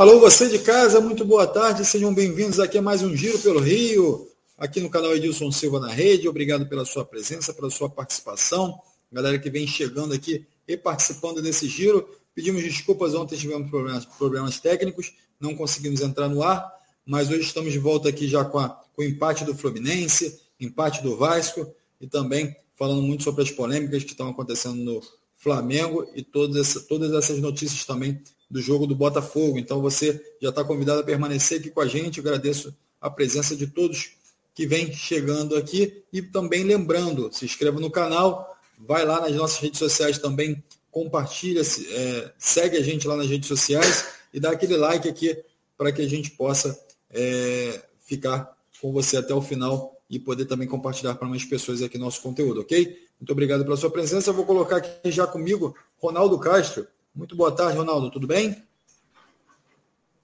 Alô, você de casa, muito boa tarde, sejam bem-vindos aqui a mais um Giro pelo Rio, aqui no canal Edilson Silva na Rede. Obrigado pela sua presença, pela sua participação. Galera que vem chegando aqui e participando desse giro. Pedimos desculpas, ontem tivemos problemas, problemas técnicos, não conseguimos entrar no ar, mas hoje estamos de volta aqui já com, a, com o empate do Fluminense, empate do Vasco e também falando muito sobre as polêmicas que estão acontecendo no Flamengo e todas, todas essas notícias também do jogo do Botafogo. Então você já está convidado a permanecer aqui com a gente. Eu agradeço a presença de todos que vem chegando aqui e também lembrando, se inscreva no canal, vai lá nas nossas redes sociais também, compartilha, é, segue a gente lá nas redes sociais e dá aquele like aqui para que a gente possa é, ficar com você até o final e poder também compartilhar para mais pessoas aqui nosso conteúdo, ok? Muito obrigado pela sua presença. Eu vou colocar aqui já comigo Ronaldo Castro. Muito boa tarde, Ronaldo. Tudo bem?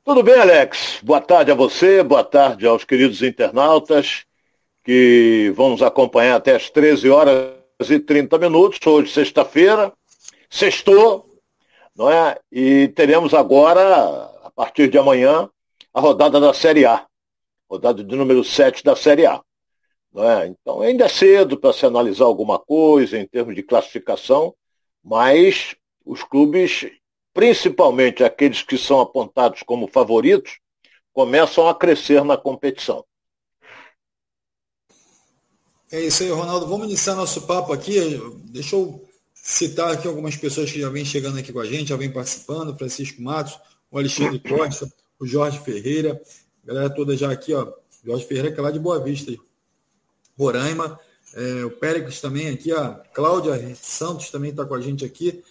Tudo bem, Alex. Boa tarde a você, boa tarde aos queridos internautas que vão nos acompanhar até as 13 horas e 30 minutos, hoje sexta-feira, sextou, não é? E teremos agora, a partir de amanhã, a rodada da Série A, rodada de número 7 da Série A. É? Então ainda é cedo para se analisar alguma coisa em termos de classificação, mas os clubes, principalmente aqueles que são apontados como favoritos, começam a crescer na competição. É isso aí, Ronaldo. Vamos iniciar nosso papo aqui. Deixa eu citar aqui algumas pessoas que já vêm chegando aqui com a gente, já vêm participando. Francisco Matos, o Alexandre Costa, o Jorge Ferreira, a galera toda já aqui, ó. Jorge Ferreira, que é lá de Boa Vista. Roraima. É, o Péricles também aqui, a Cláudia Santos também está com a gente aqui.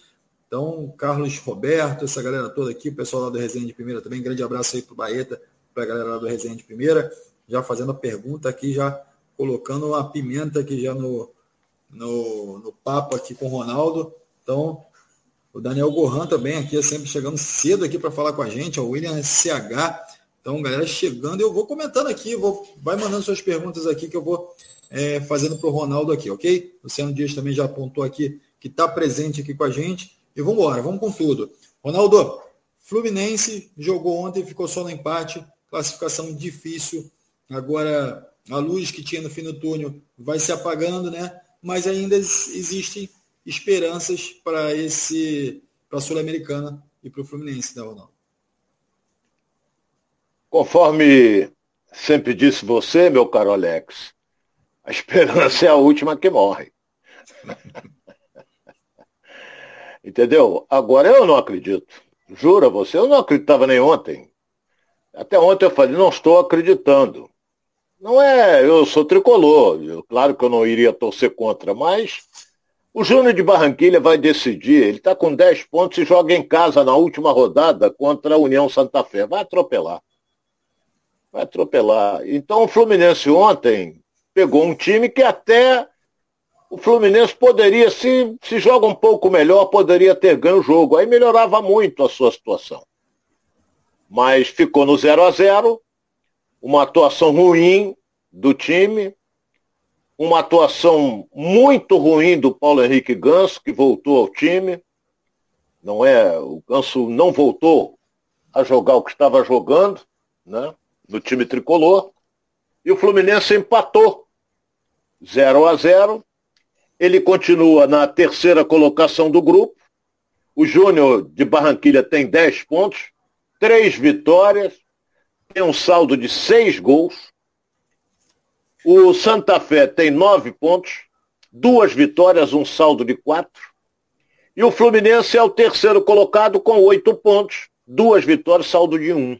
Então, Carlos Roberto, essa galera toda aqui, o pessoal lá do Resenha de Primeira também, grande abraço aí para o Baeta, para a galera lá do Resenha de Primeira, já fazendo a pergunta aqui, já colocando uma pimenta aqui já no, no, no papo aqui com o Ronaldo. Então, o Daniel Gohan também aqui, é sempre chegando cedo aqui para falar com a gente, o William SH. Então, galera chegando, eu vou comentando aqui, vou, vai mandando suas perguntas aqui que eu vou é, fazendo para o Ronaldo aqui, ok? Luciano Dias também já apontou aqui que está presente aqui com a gente. E vamos embora, vamos com tudo. Ronaldo, Fluminense jogou ontem, ficou só no empate, classificação difícil. Agora a luz que tinha no fim do túnel vai se apagando, né? Mas ainda existem esperanças para esse para a Sul-Americana e para o Fluminense, né, Ronaldo? Conforme sempre disse você, meu caro Alex, a esperança é a última que morre. Entendeu? Agora eu não acredito. Jura você, eu não acreditava nem ontem. Até ontem eu falei, não estou acreditando. Não é, eu sou tricolor, eu, claro que eu não iria torcer contra, mas o Júnior de Barranquilha vai decidir. Ele está com 10 pontos e joga em casa na última rodada contra a União Santa Fé. Vai atropelar. Vai atropelar. Então o Fluminense ontem pegou um time que até o Fluminense poderia, se, se joga um pouco melhor, poderia ter ganho o jogo. Aí melhorava muito a sua situação. Mas ficou no 0 a 0 uma atuação ruim do time, uma atuação muito ruim do Paulo Henrique Ganso, que voltou ao time. Não é, o Ganso não voltou a jogar o que estava jogando, né, no time tricolor. E o Fluminense empatou 0 a 0. Ele continua na terceira colocação do grupo. O Júnior de Barranquilha tem 10 pontos, 3 vitórias, tem um saldo de 6 gols. O Santa Fé tem 9 pontos, duas vitórias, um saldo de 4. E o Fluminense é o terceiro colocado com 8 pontos, duas vitórias, saldo de 1.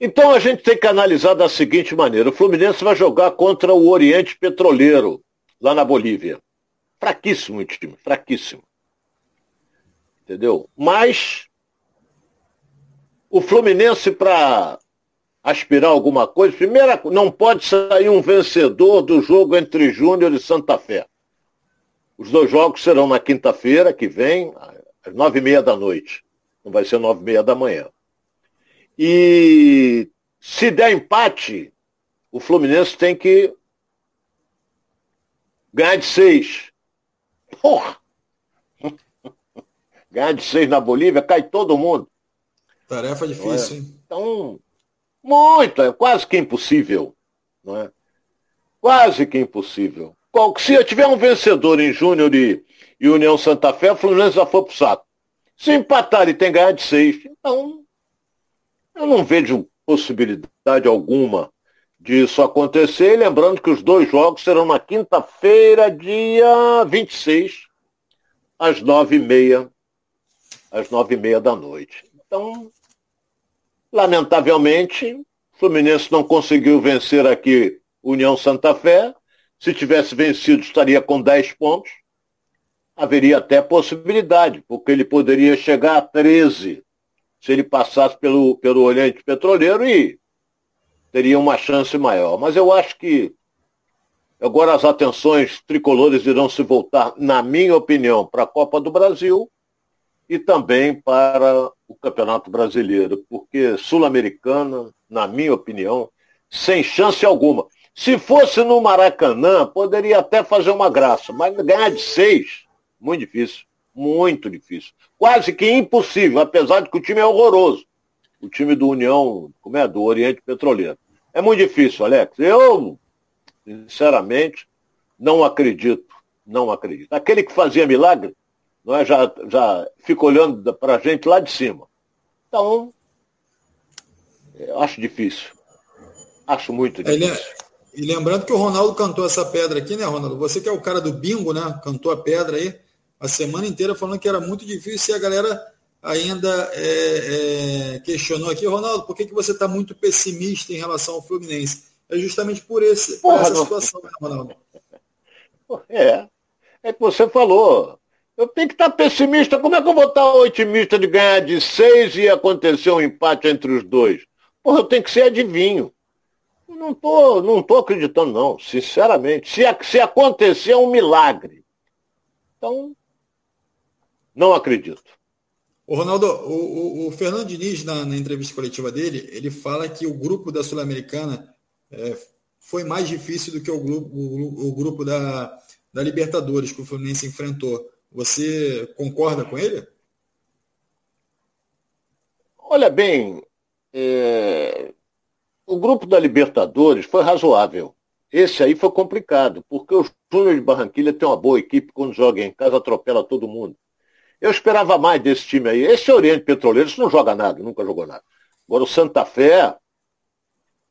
Então a gente tem que analisar da seguinte maneira: o Fluminense vai jogar contra o Oriente Petroleiro, lá na Bolívia. Fraquíssimo o time, fraquíssimo. Entendeu? Mas o Fluminense, para aspirar alguma coisa, primeiro, não pode sair um vencedor do jogo entre Júnior e Santa Fé. Os dois jogos serão na quinta-feira, que vem, às nove e meia da noite. Não vai ser nove e meia da manhã. E se der empate, o Fluminense tem que ganhar de seis. Porra! Ganhar de seis na Bolívia, cai todo mundo. Tarefa difícil, é? hein? Então, muito, é quase que impossível. Não é? Quase que impossível. Se eu tiver um vencedor em Júnior e, e União Santa Fé, o Fluminense já foi pro saco. Se empatar e tem ganhar de seis, então eu não vejo possibilidade alguma disso acontecer. Lembrando que os dois jogos serão na quinta-feira, dia 26, às nove e meia, às nove e meia da noite. Então, lamentavelmente, o Fluminense não conseguiu vencer aqui União Santa Fé. Se tivesse vencido, estaria com 10 pontos. Haveria até possibilidade, porque ele poderia chegar a 13 se ele passasse pelo, pelo Oriente Petroleiro e teria uma chance maior. Mas eu acho que agora as atenções tricolores irão se voltar, na minha opinião, para a Copa do Brasil e também para o Campeonato Brasileiro, porque Sul-Americana, na minha opinião, sem chance alguma. Se fosse no Maracanã, poderia até fazer uma graça, mas ganhar de seis, muito difícil. Muito difícil. Quase que impossível, apesar de que o time é horroroso. O time do União, como é? Do Oriente Petroleiro. É muito difícil, Alex. Eu, sinceramente, não acredito. Não acredito. Aquele que fazia milagre, não é? já, já fica olhando para a gente lá de cima. Então, eu acho difícil. Acho muito difícil. Ele, e lembrando que o Ronaldo cantou essa pedra aqui, né, Ronaldo? Você que é o cara do bingo, né? Cantou a pedra aí a semana inteira falando que era muito difícil e a galera ainda é, é, questionou aqui, Ronaldo, por que, que você está muito pessimista em relação ao Fluminense? É justamente por, esse, por Porra, essa não. situação, né, Ronaldo? É, é que você falou. Eu tenho que estar tá pessimista. Como é que eu vou estar otimista de ganhar de seis e acontecer um empate entre os dois? Porra, eu tenho que ser adivinho. Não tô, não tô acreditando, não, sinceramente. Se, se acontecer, é um milagre. Então, não acredito. O Ronaldo, o, o, o Fernando Diniz, na, na, entrevista coletiva dele, ele fala que o grupo da Sul-Americana é, foi mais difícil do que o grupo, o, o, grupo da, da Libertadores que o Fluminense enfrentou. Você concorda com ele? Olha bem, é, o grupo da Libertadores foi razoável. Esse aí foi complicado, porque o Júnior de Barranquilha tem uma boa equipe, quando joga em casa atropela todo mundo. Eu esperava mais desse time aí. Esse Oriente Petroleiro isso não joga nada, nunca jogou nada. Agora o Santa Fé,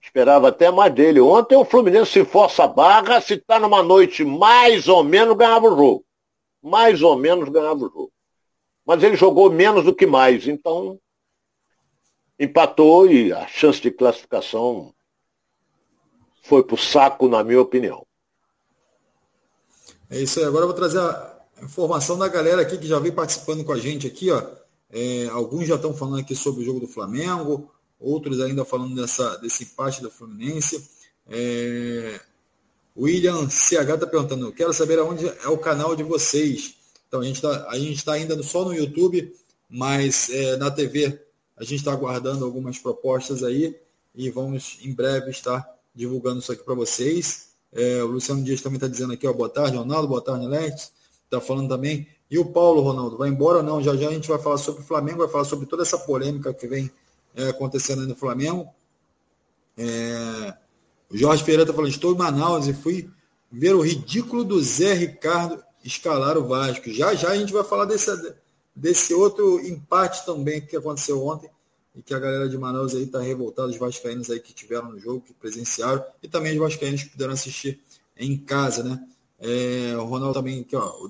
esperava até mais dele. Ontem o Fluminense se força a barra, se está numa noite mais ou menos, ganhava o jogo. Mais ou menos ganhava o jogo. Mas ele jogou menos do que mais, então empatou e a chance de classificação foi pro saco, na minha opinião. É isso aí. Agora eu vou trazer a, informação da galera aqui que já vem participando com a gente aqui, ó. É, alguns já estão falando aqui sobre o jogo do Flamengo, outros ainda falando dessa, desse empate da Fluminense. É, William CH está perguntando, quero saber aonde é o canal de vocês. Então a gente está tá ainda só no YouTube, mas é, na TV a gente está aguardando algumas propostas aí e vamos em breve estar divulgando isso aqui para vocês. É, o Luciano Dias também está dizendo aqui, ó, boa tarde, Ronaldo, boa tarde, Alex está falando também. E o Paulo, Ronaldo, vai embora ou não? Já já a gente vai falar sobre o Flamengo, vai falar sobre toda essa polêmica que vem é, acontecendo no Flamengo. É, o Jorge Ferreira está falando, estou em Manaus e fui ver o ridículo do Zé Ricardo escalar o Vasco. Já já a gente vai falar desse, desse outro empate também que aconteceu ontem e que a galera de Manaus aí está revoltada, os vascaínos aí que tiveram no jogo, que presenciaram, e também os vascaínos que puderam assistir em casa, né? É, o Ronaldo também, aqui, ó, o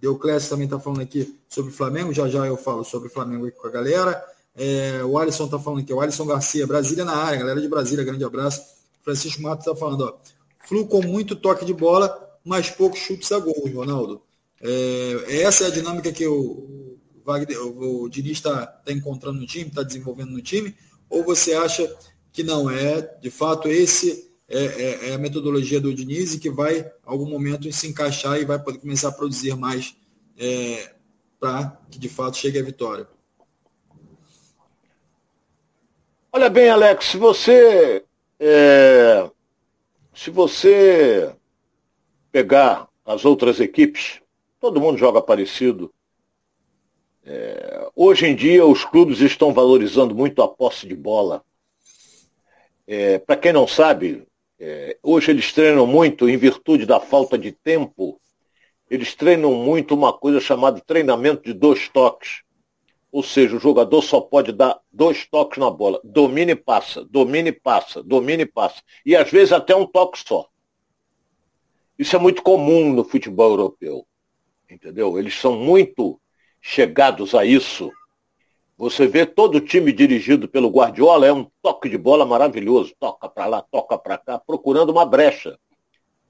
Deuclésio também está falando aqui sobre o Flamengo. Já já eu falo sobre o Flamengo aqui com a galera. É, o Alisson está falando aqui, o Alisson Garcia, Brasília na área, galera de Brasília, grande abraço. Francisco Matos está falando, ó, Flu com muito toque de bola, mas poucos chutes a gol, Ronaldo. É, essa é a dinâmica que o, Wagner, o, o Diniz está tá encontrando no time, está desenvolvendo no time, ou você acha que não é, de fato, esse é, é, é, a metodologia do Diniz e que vai, em algum momento, se encaixar e vai poder começar a produzir mais é, para que, de fato, chegue à vitória. Olha bem, Alex, se você é, se você pegar as outras equipes, todo mundo joga parecido. É, hoje em dia, os clubes estão valorizando muito a posse de bola. É, Para quem não sabe, é, hoje eles treinam muito, em virtude da falta de tempo, eles treinam muito uma coisa chamada treinamento de dois toques. Ou seja, o jogador só pode dar dois toques na bola. Domina e passa, domina e passa, domina e passa. E às vezes até um toque só. Isso é muito comum no futebol europeu. Entendeu? Eles são muito chegados a isso. Você vê todo time dirigido pelo Guardiola, é um toque de bola maravilhoso. Toca para lá, toca para cá, procurando uma brecha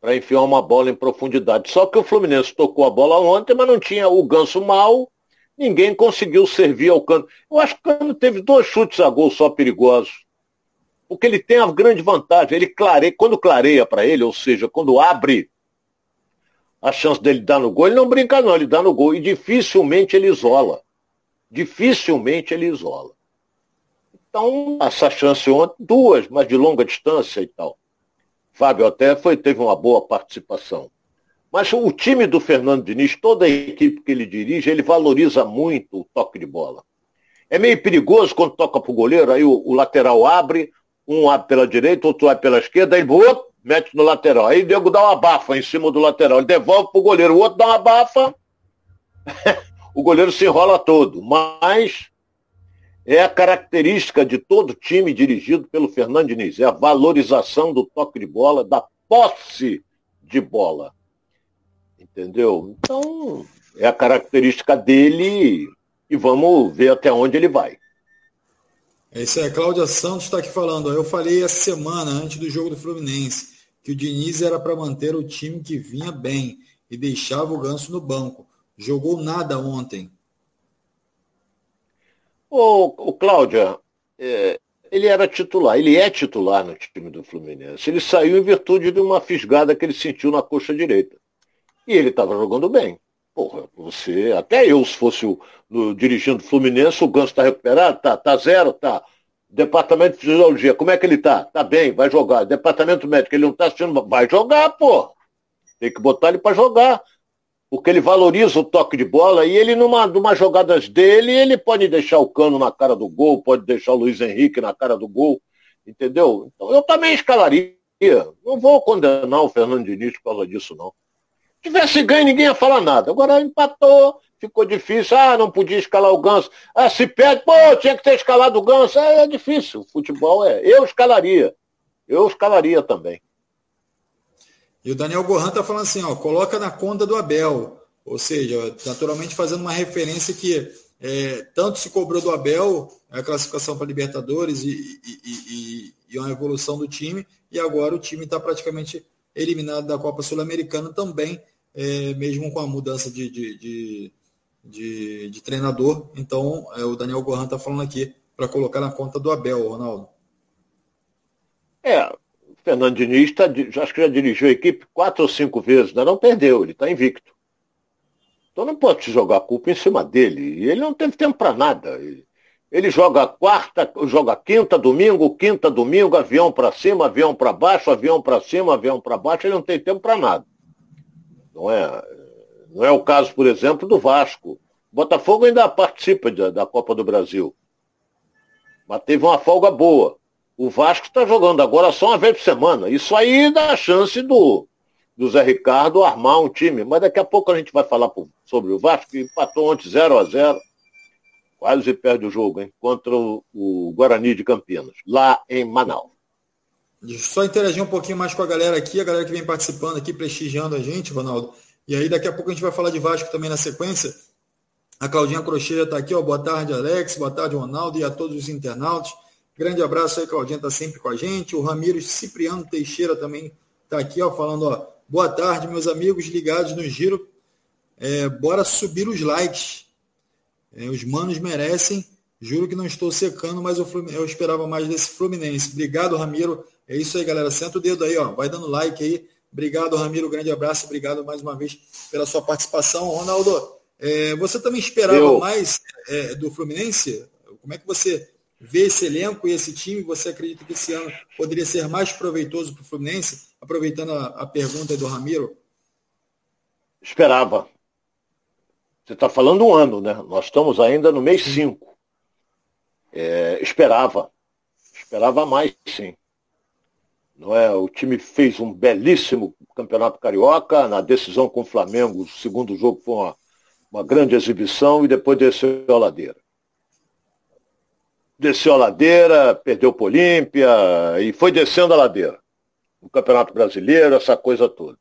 para enfiar uma bola em profundidade. Só que o Fluminense tocou a bola ontem, mas não tinha o ganso mal, ninguém conseguiu servir ao Cano. Eu acho que o Cano teve dois chutes a gol só perigosos. Porque ele tem a grande vantagem, ele clareia, quando clareia para ele, ou seja, quando abre a chance dele dar no gol, ele não brinca não, ele dá no gol. E dificilmente ele isola. Dificilmente ele isola. Então, essa chance ontem, duas, mas de longa distância e tal. Fábio até foi, teve uma boa participação. Mas o time do Fernando Diniz, toda a equipe que ele dirige, ele valoriza muito o toque de bola. É meio perigoso quando toca para o goleiro, aí o, o, lateral abre, um abre pela direita, outro abre pela esquerda, aí outro mete no lateral. Aí o Diego dá uma bafa em cima do lateral, ele devolve para o goleiro, o outro dá uma bafa, o goleiro se enrola todo. Mas é a característica de todo time dirigido pelo Fernando Diniz, é a valorização do toque de bola, da posse de bola. Entendeu? Então, é a característica dele e vamos ver até onde ele vai. É isso aí, a Cláudia Santos está aqui falando. Eu falei essa semana, antes do jogo do Fluminense, que o Diniz era para manter o time que vinha bem e deixava o ganso no banco. Jogou nada ontem. O, o Cláudia, é, ele era titular, ele é titular no time do Fluminense. Ele saiu em virtude de uma fisgada que ele sentiu na coxa direita. E ele estava jogando bem. Porra, você, até eu, se fosse o, no, dirigindo o Fluminense, o Ganso está recuperado? Tá, tá zero? Tá. Departamento de Fisiologia, como é que ele tá? Tá bem, vai jogar. Departamento médico, ele não está assistindo, vai jogar, pô. Tem que botar ele para jogar porque ele valoriza o toque de bola e ele, numa, numa jogadas dele, ele pode deixar o Cano na cara do gol, pode deixar o Luiz Henrique na cara do gol, entendeu? Então eu também escalaria. Não vou condenar o Fernando Diniz por causa disso, não. Se tivesse ganho, ninguém ia falar nada. Agora empatou, ficou difícil. Ah, não podia escalar o Ganso. Ah, se perde, pô, tinha que ter escalado o Ganso. É, é difícil. O futebol é. Eu escalaria. Eu escalaria também. E o Daniel Gohan está falando assim, ó, coloca na conta do Abel. Ou seja, naturalmente fazendo uma referência que é, tanto se cobrou do Abel a classificação para Libertadores e, e, e, e, uma evolução do time, e agora o time está praticamente eliminado da Copa Sul-Americana também, é, mesmo com a mudança de, de, de, de, de treinador. Então, é, o Daniel Gohan está falando aqui para colocar na conta do Abel, Ronaldo. É, Fernando Diniz tá, acho que já dirigiu a equipe quatro ou cinco vezes, ainda não perdeu, ele está invicto. Então não pode se jogar a culpa em cima dele. E ele não teve tempo para nada. Ele, joga quarta, joga quinta, domingo, quinta, domingo, avião para cima, avião para baixo, avião para cima, avião para baixo, ele não tem tempo para nada. Não é, não é o caso, por exemplo, do Vasco. Botafogo ainda participa da, da Copa do Brasil. Mas teve uma folga boa. O Vasco está jogando agora só uma vez por semana. Isso aí dá a chance do, do Zé Ricardo armar um time. Mas daqui a pouco a gente vai falar sobre o Vasco, que empatou ontem 0 a 0 Quase perde o jogo, hein? Contra o, o Guarani de Campinas, lá em Manaus. Só interagir um pouquinho mais com a galera aqui, a galera que vem participando aqui, prestigiando a gente, Ronaldo. E aí daqui a pouco a gente vai falar de Vasco também na sequência. A Claudinha Crochê já está aqui, ó. Boa tarde, Alex. Boa tarde, Ronaldo, e a todos os internautas. Grande abraço aí, Claudinha está sempre com a gente. O Ramiro Cipriano Teixeira também está aqui, ó, falando, ó, boa tarde, meus amigos ligados no Giro. É, bora subir os likes. É, os manos merecem. Juro que não estou secando, mas eu, eu esperava mais desse Fluminense. Obrigado, Ramiro. É isso aí, galera. Senta o dedo aí, ó. Vai dando like aí. Obrigado, Ramiro. Grande abraço. Obrigado mais uma vez pela sua participação. Ronaldo, é, você também esperava eu... mais é, do Fluminense? Como é que você vê esse elenco e esse time, você acredita que esse ano poderia ser mais proveitoso para o Fluminense? Aproveitando a, a pergunta do Ramiro. Esperava. Você está falando um ano, né? Nós estamos ainda no mês 5. É, esperava. Esperava mais, sim. Não é? O time fez um belíssimo campeonato carioca. Na decisão com o Flamengo, o segundo jogo foi uma, uma grande exibição e depois desceu a ladeira. Desceu a ladeira, perdeu para o Olímpia e foi descendo a ladeira. O Campeonato Brasileiro, essa coisa toda.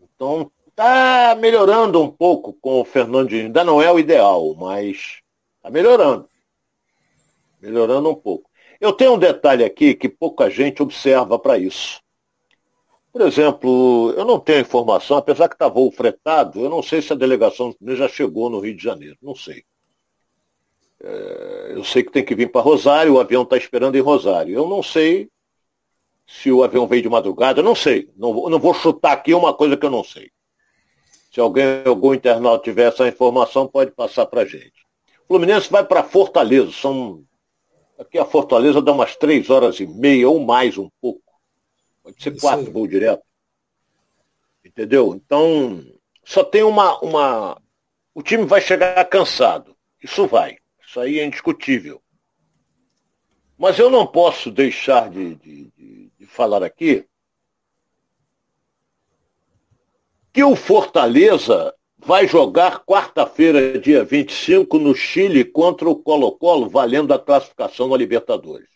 Então, tá melhorando um pouco com o Fernandinho. Ainda não é o ideal, mas tá melhorando. Melhorando um pouco. Eu tenho um detalhe aqui que pouca gente observa para isso. Por exemplo, eu não tenho informação, apesar que está voo fretado, eu não sei se a delegação já chegou no Rio de Janeiro, não sei. É, eu sei que tem que vir para Rosário, o avião está esperando em Rosário. Eu não sei se o avião veio de madrugada, eu não sei. Não, não vou chutar aqui uma coisa que eu não sei. Se alguém, algum internauta tiver essa informação, pode passar para a gente. O Fluminense vai para Fortaleza, são Aqui a Fortaleza dá umas três horas e meia ou mais um pouco. Pode ser Isso quatro aí. voos direto. Entendeu? Então, só tem uma, uma. O time vai chegar cansado. Isso vai. Isso aí é indiscutível. Mas eu não posso deixar de, de, de, de falar aqui que o Fortaleza vai jogar quarta-feira, dia 25, no Chile contra o Colo-Colo, valendo a classificação na Libertadores.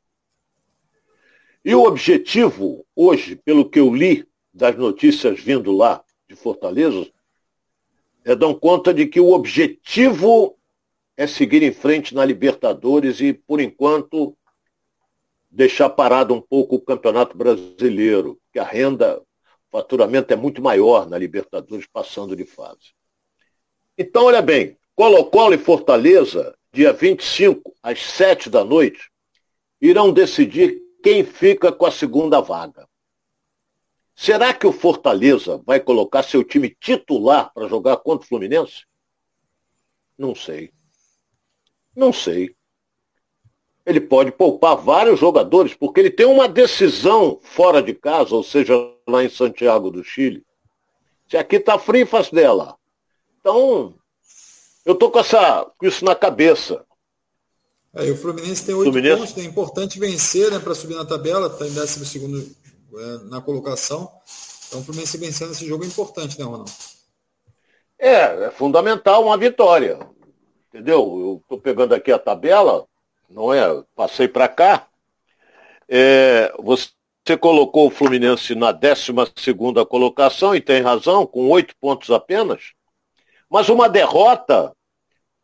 E o objetivo, hoje, pelo que eu li das notícias vindo lá de Fortaleza, é dar conta de que o objetivo é seguir em frente na Libertadores e, por enquanto, deixar parado um pouco o Campeonato Brasileiro, que a renda, o faturamento é muito maior na Libertadores passando de fase. Então, olha bem, Colo-Colo e Fortaleza, dia 25, às 7 da noite, irão decidir quem fica com a segunda vaga. Será que o Fortaleza vai colocar seu time titular para jogar contra o Fluminense? Não sei. Não sei. Ele pode poupar vários jogadores, porque ele tem uma decisão fora de casa, ou seja, lá em Santiago do Chile. Se aqui está frio, faz dela. Então, eu tô com, essa, com isso na cabeça. É, o Fluminense tem oito Fluminense... pontos, é importante vencer né, para subir na tabela, está em 12 segundo é, na colocação. Então o Fluminense vencendo esse jogo é importante, né, Ronaldo? É, é fundamental uma vitória. Entendeu? Eu estou pegando aqui a tabela, não é? Passei para cá. É, você colocou o Fluminense na 12 segunda colocação e tem razão, com oito pontos apenas. Mas uma derrota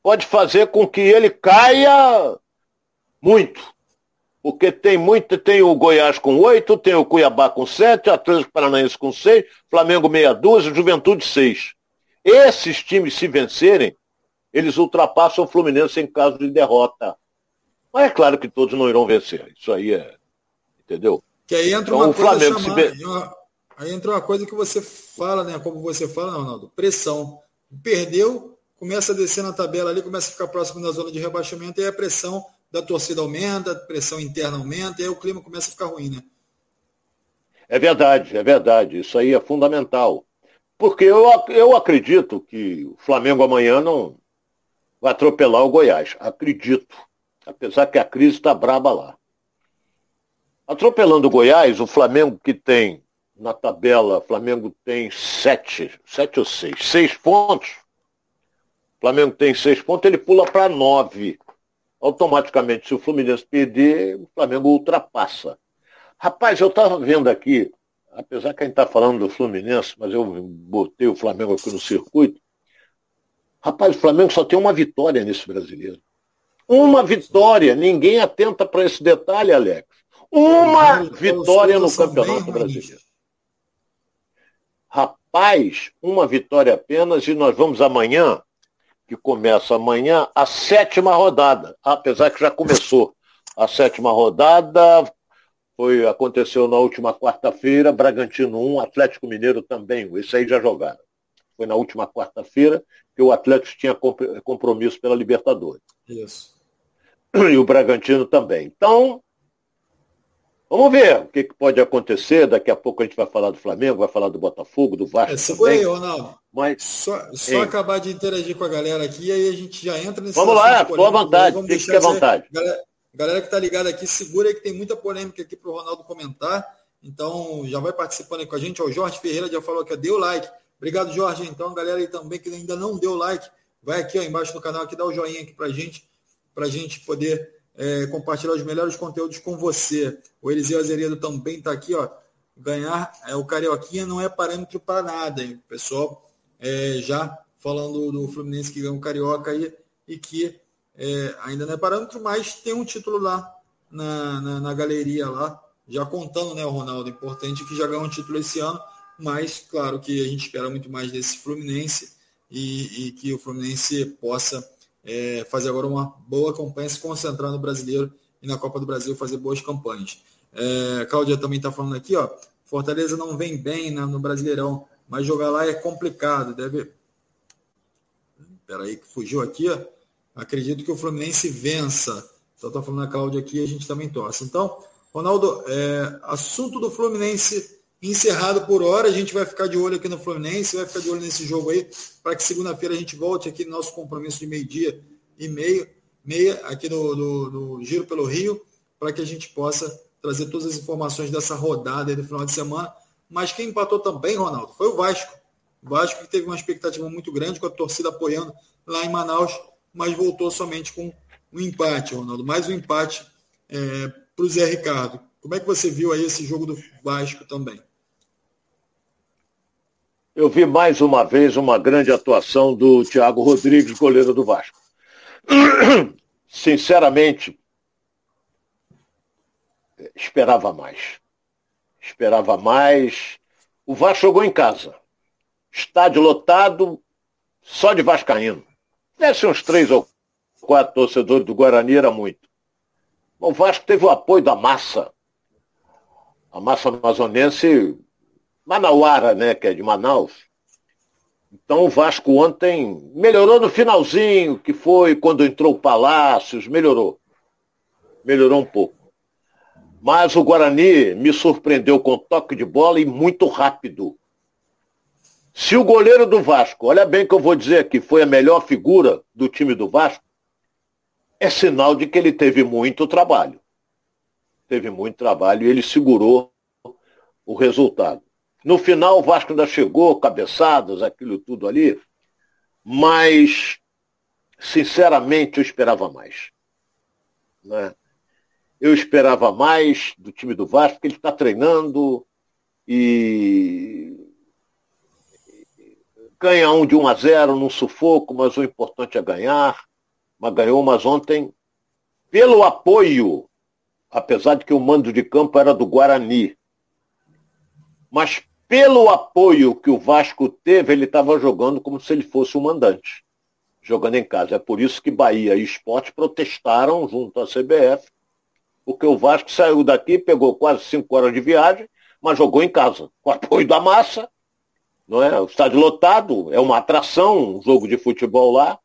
pode fazer com que ele caia muito. Porque tem muito, tem o Goiás com oito, tem o Cuiabá com sete, Atlético Paranaense com seis, Flamengo meia dúzia, Juventude seis. Esses times, se vencerem, eles ultrapassam o Fluminense em caso de derrota. Mas é claro que todos não irão vencer. Isso aí é. Entendeu? Que aí entra então, uma coisa chamada, se... Aí entra uma coisa que você fala, né? Como você fala, Ronaldo, pressão. Perdeu, começa a descer na tabela ali, começa a ficar próximo da zona de rebaixamento, e aí a pressão da torcida aumenta, a pressão interna aumenta, e aí o clima começa a ficar ruim, né? É verdade, é verdade. Isso aí é fundamental. Porque eu, eu acredito que o Flamengo amanhã não vai atropelar o Goiás. Acredito. Apesar que a crise está braba lá. Atropelando o Goiás, o Flamengo que tem na tabela, Flamengo tem sete, sete ou seis, seis pontos. Flamengo tem seis pontos, ele pula para nove. Automaticamente, se o Fluminense perder, o Flamengo ultrapassa. Rapaz, eu estava vendo aqui, apesar que a gente está falando do Fluminense, mas eu botei o Flamengo aqui no circuito. Rapaz, o Flamengo só tem uma vitória nesse brasileiro. Uma vitória. Ninguém atenta para esse detalhe, Alex. Uma vitória no Campeonato Brasileiro. Rapaz, uma vitória apenas e nós vamos amanhã, que começa amanhã, a sétima rodada. Apesar que já começou. A sétima rodada foi, aconteceu na última quarta-feira, Bragantino 1, Atlético Mineiro também. Esse aí já jogaram. Foi na última quarta-feira que o Atlético tinha compromisso pela Libertadores. Isso. E o Bragantino também. Então, Vamos ver o que, que, pode acontecer. Daqui a pouco a gente vai falar do Flamengo, vai falar do Botafogo, do Vasco. É, segura aí, Ronaldo. Mas, só, só acabar de interagir com a galera aqui e aí a gente já entra nesse Vamos lá, estou à vontade, vamos fique à vontade. Galera, galera que está ligada aqui, segura aí que tem muita polêmica aqui para o Ronaldo comentar. Então, já vai participando aí com a gente. O Jorge Ferreira já falou que deu like. Obrigado, Jorge. Então, galera aí também que ainda não deu like, vai aqui ó, embaixo do canal, aqui dá o joinha aqui para gente, para gente poder é, compartilhar os melhores conteúdos com você. O Eliseu Azeredo também está aqui, ó. Ganhar é, o Carioquinha não é parâmetro para nada, hein? O pessoal é, já falando do Fluminense que ganhou o Carioca aí e que é, ainda não é parâmetro, mas tem um título lá na, na, na, galeria lá, já contando, né, o Ronaldo? Importante que já ganhou um título esse ano, mas claro que a gente espera muito mais desse Fluminense e, e que o Fluminense possa é, fazer agora uma boa campanha, se concentrar no brasileiro e na Copa do Brasil fazer boas campanhas. É, Cláudia também está falando aqui, ó. Fortaleza não vem bem né, no Brasileirão, mas jogar lá é complicado. Deve. Peraí, que fugiu aqui, ó. Acredito que o Fluminense vença. Então está falando a Cláudia aqui, a gente também torce. Então, Ronaldo, é, assunto do Fluminense encerrado por hora. A gente vai ficar de olho aqui no Fluminense, vai ficar de olho nesse jogo aí, para que segunda-feira a gente volte aqui no nosso compromisso de meio-dia e meio, meia, aqui no, no, no, Giro pelo Rio, para que a gente possa trazer todas as informações dessa rodada aí do final de semana. Mas quem empatou também, Ronaldo, foi o Vasco. O Vasco que teve uma expectativa muito grande, com a torcida apoiando lá em Manaus, mas voltou somente com um empate, Ronaldo. Mais um empate é, para o Zé Ricardo. Como é que você viu aí esse jogo do Vasco também? Eu vi mais uma vez uma grande atuação do Thiago Rodrigues, goleiro do Vasco. Sinceramente, esperava mais. Esperava mais. O Vasco jogou em casa. Estádio lotado, só de Vascaíno. Desse uns três ou quatro torcedores do Guarani, era muito. O Vasco teve o apoio da massa. A massa amazonense Manauara, né, que é de Manaus. Então o Vasco ontem melhorou no finalzinho, que foi quando entrou o Palácios, melhorou. Melhorou um pouco. Mas o Guarani me surpreendeu com toque de bola e muito rápido. Se o goleiro do Vasco, olha bem que eu vou dizer aqui, foi a melhor figura do time do Vasco, é sinal de que ele teve muito trabalho. Teve muito trabalho e ele segurou o resultado. No final, o Vasco ainda chegou, cabeçadas, aquilo tudo ali, mas, sinceramente, eu esperava mais. Né? Eu esperava mais do time do Vasco, porque ele está treinando e ganha um de 1 a 0 num sufoco, mas o importante é ganhar. Mas ganhou, mas ontem, pelo apoio, apesar de que o mando de campo era do Guarani, mas pelo apoio que o Vasco teve, ele estava jogando como se ele fosse o um mandante, jogando em casa. É por isso que Bahia e Esporte protestaram junto à CBF, porque o Vasco saiu daqui, pegou quase cinco horas de viagem, mas jogou em casa, com apoio da massa, não é? O estádio lotado, é uma atração, um jogo de futebol lá.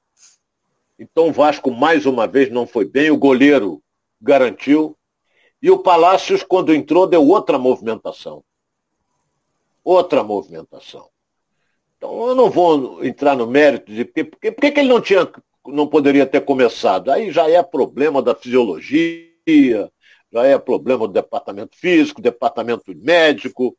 Então o Vasco mais uma vez não foi bem, o goleiro garantiu. E o Palácios, quando entrou, deu outra movimentação outra movimentação. Então eu não vou entrar no mérito de porque, porque, porque que ele não tinha, não poderia ter começado. Aí já é problema da fisiologia, já é problema do departamento físico, departamento médico.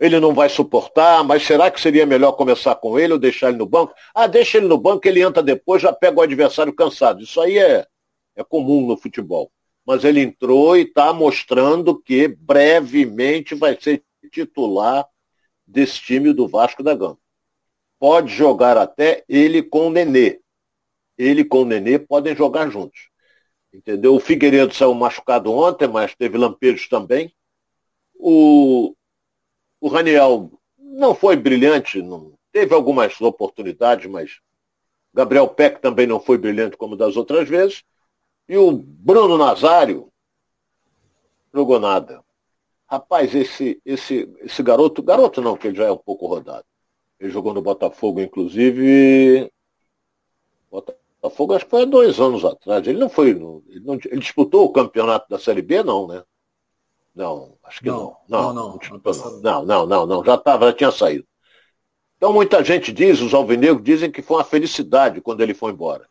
Ele não vai suportar, mas será que seria melhor começar com ele ou deixar ele no banco? Ah, deixa ele no banco, ele entra depois, já pega o adversário cansado. Isso aí é, é comum no futebol. Mas ele entrou e está mostrando que brevemente vai ser titular desse time do Vasco da Gama. Pode jogar até ele com o Nenê. Ele com o Nenê podem jogar juntos. Entendeu? O Figueiredo saiu machucado ontem, mas teve lampejos também. O, o Raniel não foi brilhante, não, teve algumas oportunidades, mas Gabriel Peck também não foi brilhante como das outras vezes. E o Bruno Nazário jogou nada. Rapaz, esse, esse, esse garoto, garoto não, que ele já é um pouco rodado. Ele jogou no Botafogo, inclusive. Botafogo acho que foi há dois anos atrás. Ele não foi. Ele, não, ele disputou o campeonato da Série B, não, né? Não, acho que não. Não, não, não. Não, não, não, não, não, já estava, já tinha saído. Então muita gente diz, os alvinegros dizem que foi uma felicidade quando ele foi embora.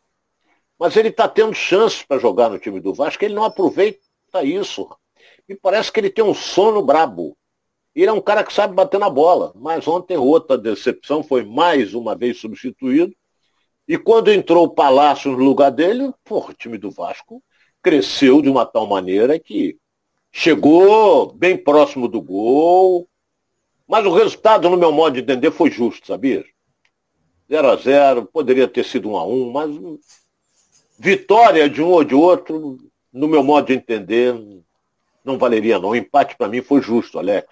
Mas ele está tendo chances para jogar no time do Vasco, ele não aproveita isso. Me parece que ele tem um sono brabo. Ele é um cara que sabe bater na bola. Mas ontem outra decepção foi mais uma vez substituído. E quando entrou o Palácio no lugar dele, porra, o time do Vasco cresceu de uma tal maneira que chegou bem próximo do gol, mas o resultado, no meu modo de entender, foi justo, sabia? 0 a 0 poderia ter sido 1 a 1 mas vitória de um ou de outro, no meu modo de entender, não valeria não. O empate para mim foi justo, Alex.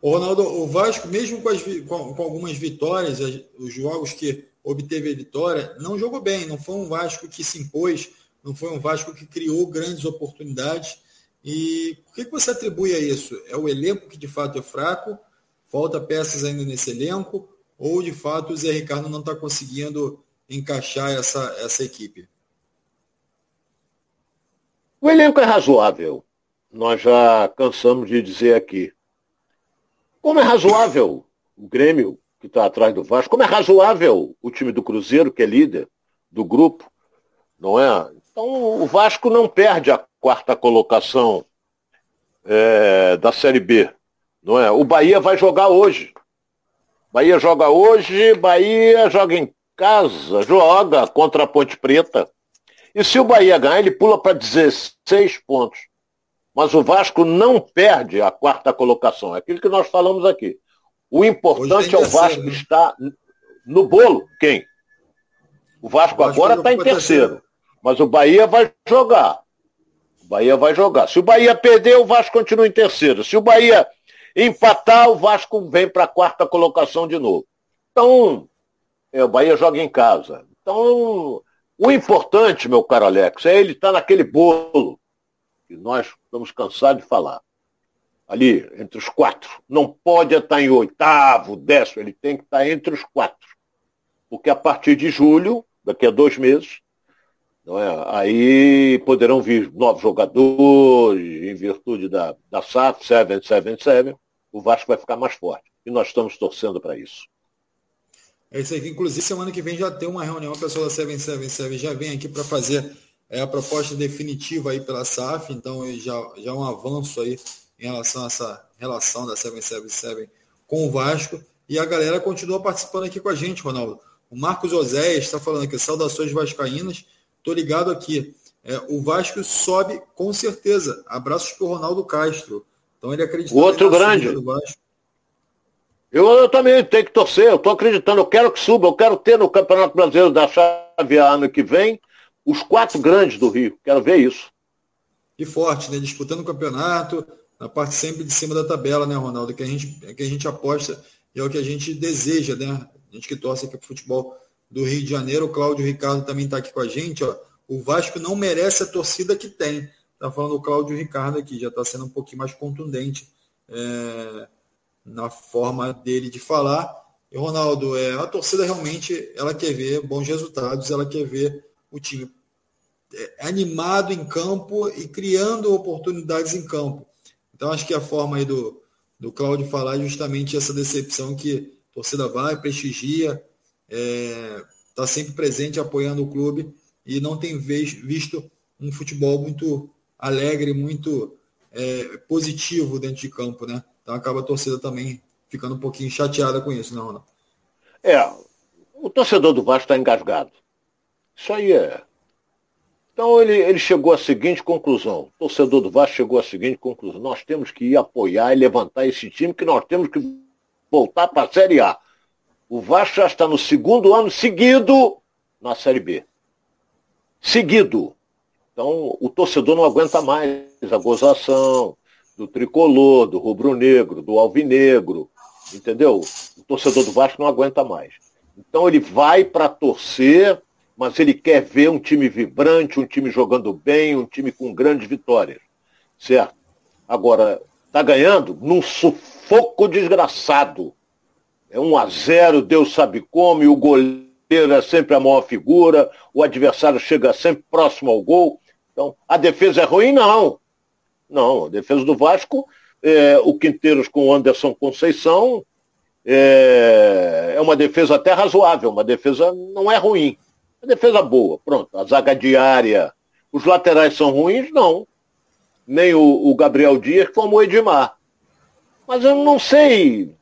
O Ronaldo, o Vasco, mesmo com, as, com, com, algumas vitórias, os jogos que obteve a vitória, não jogou bem. Não foi um Vasco que se impôs, não foi um Vasco que criou grandes oportunidades. E por que, que você atribui a isso? É o elenco que de fato é fraco? Falta peças ainda nesse elenco? Ou de fato o Zé Ricardo não está conseguindo encaixar essa, essa equipe? O elenco é razoável. Nós já cansamos de dizer aqui. Como é razoável o Grêmio, que está atrás do Vasco, como é razoável o time do Cruzeiro, que é líder do grupo, não é? Então o Vasco não perde a quarta colocação é, da Série B. Não é? O Bahia vai jogar hoje. Bahia joga hoje, Bahia joga em casa, joga contra a Ponte Preta. E se o Bahia ganhar, ele pula para 16 pontos. Mas o Vasco não perde a quarta colocação. É aquilo que nós falamos aqui. O importante é o Vasco né? estar no bolo. Quem? O Vasco, o Vasco agora está em terceiro. Mas o Bahia vai jogar. O Bahia vai jogar. Se o Bahia perder, o Vasco continua em terceiro. Se o Bahia empatar, o Vasco vem para a quarta colocação de novo. Então, é, o Bahia joga em casa. Então, o importante, meu caro Alex, é ele estar tá naquele bolo que nós estamos cansados de falar. Ali, entre os quatro. Não pode estar em oitavo, décimo, ele tem que estar entre os quatro. Porque a partir de julho, daqui a dois meses, não é? Aí poderão vir novos jogadores, em virtude da, da SAF 777, o Vasco vai ficar mais forte. E nós estamos torcendo para isso. É isso aqui. Inclusive, semana que vem já tem uma reunião, a pessoa da 777 já vem aqui para fazer é, a proposta definitiva aí pela SAF, então já, já um avanço aí em relação a essa relação da 777 com o Vasco. E a galera continua participando aqui com a gente, Ronaldo. O Marcos Oséias está falando aqui, saudações vascaínas. Estou ligado aqui. É, o Vasco sobe com certeza. Abraços para o Ronaldo Castro. Então ele acredita. Outro grande. Eu, eu, também tenho que torcer, eu estou acreditando, eu quero que suba, eu quero ter no Campeonato Brasileiro da Chave ano que vem os quatro grandes do Rio. Quero ver isso. E forte, né? Disputando o campeonato, na parte sempre de cima da tabela, né, Ronaldo? Que a gente, que a gente aposta e é o que a gente deseja, né? A gente que torce aqui para o futebol do Rio de Janeiro. O Cláudio Ricardo também está aqui com a gente. Ó. O Vasco não merece a torcida que tem. Está falando o Cláudio Ricardo aqui, já está sendo um pouquinho mais contundente é, na forma dele de falar. E, Ronaldo, é, a torcida realmente ela quer ver bons resultados, ela quer ver o time é, animado em campo e criando oportunidades em campo. Então, acho que a forma aí do, do Cláudio falar é justamente essa decepção que a torcida vai, prestigia, está é, tá sempre presente apoiando o clube e não tem visto um futebol muito alegre, muito é, positivo dentro de campo, né? Então acaba a torcida também ficando um pouquinho chateada com isso, né, Ronaldo? É, o torcedor do Vasco está engasgado. Isso aí é. Então ele, ele chegou à seguinte conclusão. O torcedor do Vasco chegou à seguinte conclusão. Nós temos que ir apoiar e levantar esse time, que nós temos que voltar para a Série A. O Vasco já está no segundo ano seguido na Série B. Seguido. Então, o torcedor não aguenta mais a gozação do tricolor, do rubro-negro, do alvinegro, entendeu? O torcedor do Vasco não aguenta mais. Então, ele vai para torcer, mas ele quer ver um time vibrante, um time jogando bem, um time com grandes vitórias, certo? Agora, está ganhando num sufoco desgraçado. É 1 a 0 Deus sabe como, e o goleiro é sempre a maior figura, o adversário chega sempre próximo ao gol. Então, a defesa é ruim? Não. Não, a defesa do Vasco, é, o Quinteiros com o Anderson Conceição, é, é, uma defesa até razoável, uma defesa não é ruim. Defesa boa, pronto. A zaga diária, os laterais são ruins? Não. Nem o, o Gabriel Dias como o Edmar. Mas eu não sei.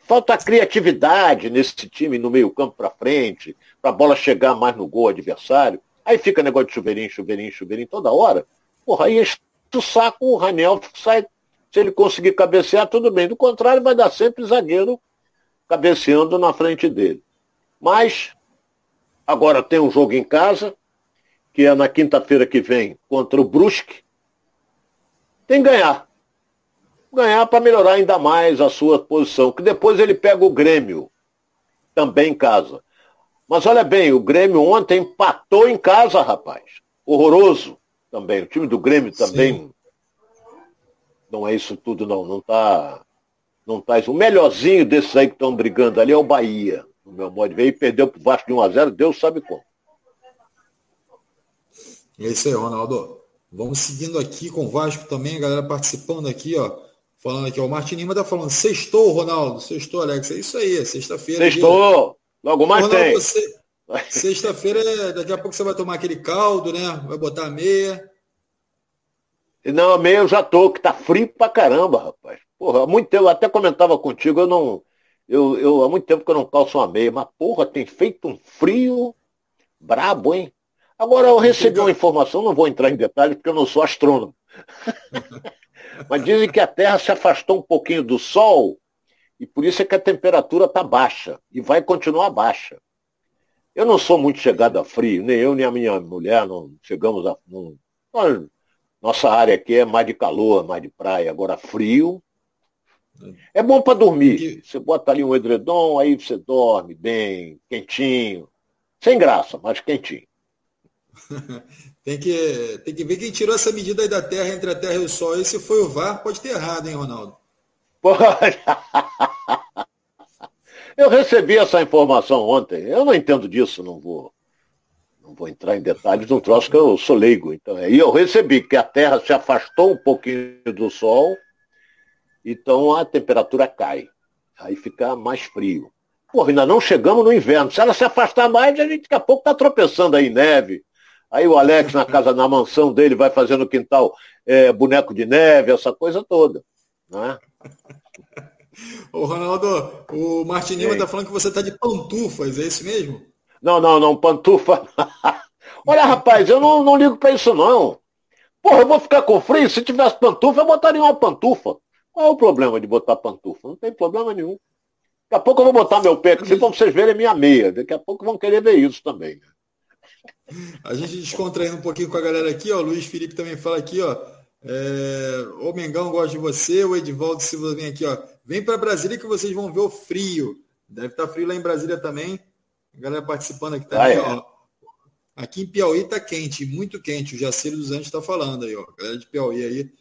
Falta criatividade nesse time no meio campo para frente, para a bola chegar mais no gol adversário. Aí fica negócio de chuveirinho, chuveirinho, chuveirinho toda hora. Porra, aí o saco o Ranel sai. Se ele conseguir cabecear, tudo bem. Do contrário, vai dar sempre zagueiro cabeceando na frente dele. Mas agora tem um jogo em casa, que é na quinta-feira que vem contra o Brusque. Tem que ganhar. Ganhar para melhorar ainda mais a sua posição. Que depois ele pega o Grêmio, também em casa. Mas olha bem, o Grêmio ontem empatou em casa, rapaz. Horroroso também. O time do Grêmio também. Sim. Não é isso tudo, não. Não tá. Não tá isso. O melhorzinho desses aí que estão brigando ali é o Bahia. No meu de ver, e perdeu pro Vasco de 1x0, Deus sabe como. É isso aí, Ronaldo. Vamos seguindo aqui com o Vasco também, a galera participando aqui, ó. Falando aqui, ó. O Martin Lima tá falando, sextou, Ronaldo. Sextou, Alex. É isso aí, sexta-feira. Sextou! Logo mais Ronaldo, tem. Você... Sexta-feira, daqui a pouco você vai tomar aquele caldo, né? Vai botar a meia. Não, a meia eu já tô, que tá frio pra caramba, rapaz. Porra, há muito tempo, eu até comentava contigo, eu não. Eu, eu, há muito tempo que eu não calço uma meia, mas porra, tem feito um frio brabo, hein? Agora eu recebi uma informação, não vou entrar em detalhes porque eu não sou astrônomo. mas dizem que a Terra se afastou um pouquinho do Sol e por isso é que a temperatura está baixa e vai continuar baixa. Eu não sou muito chegado a frio, nem eu nem a minha mulher não chegamos a. Não, nossa área aqui é mais de calor, mais de praia. Agora frio. É bom para dormir. Você bota ali um edredom, aí você dorme bem, quentinho. Sem graça, mas quentinho. tem, que, tem que ver quem tirou essa medida aí da Terra entre a Terra e o Sol. E se foi o VAR, pode ter errado, hein, Ronaldo? Eu recebi essa informação ontem. Eu não entendo disso, não vou, não vou entrar em detalhes de um troço que eu sou leigo. Então, aí eu recebi que a Terra se afastou um pouquinho do Sol, então a temperatura cai. Aí fica mais frio. Porra, ainda não chegamos no inverno. Se ela se afastar mais, a gente daqui a pouco está tropeçando aí em neve. Aí o Alex na casa, na mansão dele, vai fazendo no quintal é, boneco de neve, essa coisa toda. Né? Ô, Ronaldo, o Martininho está falando que você está de pantufas, é isso mesmo? Não, não, não, pantufa. Olha, rapaz, eu não, não ligo para isso, não. Porra, eu vou ficar com frio? Se tivesse pantufa, eu botaria uma pantufa. Qual é o problema de botar pantufa? Não tem problema nenhum. Daqui a pouco eu vou botar meu pé aqui para vocês verem minha meia. Daqui a pouco vão querer ver isso também. Né? A gente descontraindo um pouquinho com a galera aqui, ó. O Luiz Felipe também fala aqui, ó. É, o Mengão gosta de você, o Edivaldo Silva vem aqui, ó. Vem para Brasília que vocês vão ver o frio. Deve estar tá frio lá em Brasília também. A galera participando aqui também, ah, é. ó. Aqui em Piauí tá quente, muito quente. O Jaceiro dos Anjos está falando aí, ó. A galera de Piauí aí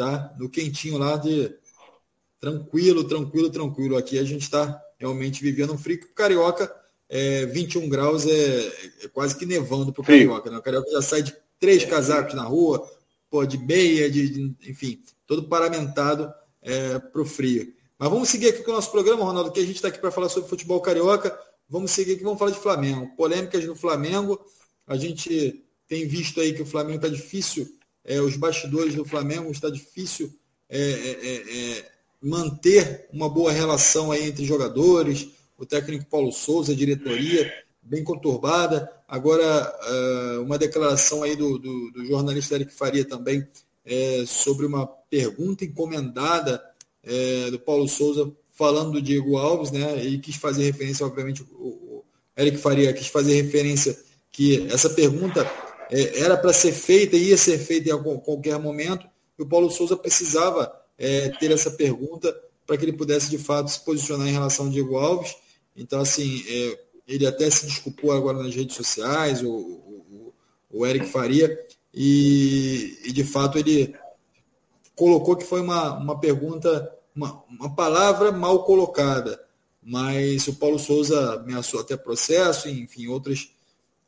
tá no quentinho lá de tranquilo, tranquilo, tranquilo. Aqui a gente está realmente vivendo um frio. Carioca, é, 21 graus é, é quase que nevando pro Carioca. Né? O Carioca já sai de três casacos na rua, pô, de meia, de, de enfim, todo paramentado é, para o frio. Mas vamos seguir aqui com o nosso programa, Ronaldo, que a gente está aqui para falar sobre futebol carioca. Vamos seguir aqui, vamos falar de Flamengo. Polêmicas no Flamengo. A gente tem visto aí que o Flamengo está difícil, é, os bastidores do Flamengo está difícil é, é, é, é manter uma boa relação aí entre jogadores, o técnico Paulo Souza, a diretoria, bem conturbada. Agora, uma declaração aí do, do, do jornalista Eric Faria também é, sobre uma pergunta encomendada é, do Paulo Souza falando do Diego Alves, né? E quis fazer referência, obviamente, o, o Eric Faria quis fazer referência que essa pergunta é, era para ser feita, ia ser feita em algum, qualquer momento, e o Paulo Souza precisava ter essa pergunta para que ele pudesse de fato se posicionar em relação ao Diego Alves. Então, assim, ele até se desculpou agora nas redes sociais, o, o, o Eric Faria, e, e, de fato ele colocou que foi uma, uma pergunta, uma, uma palavra mal colocada, mas o Paulo Souza ameaçou até processo, enfim, outras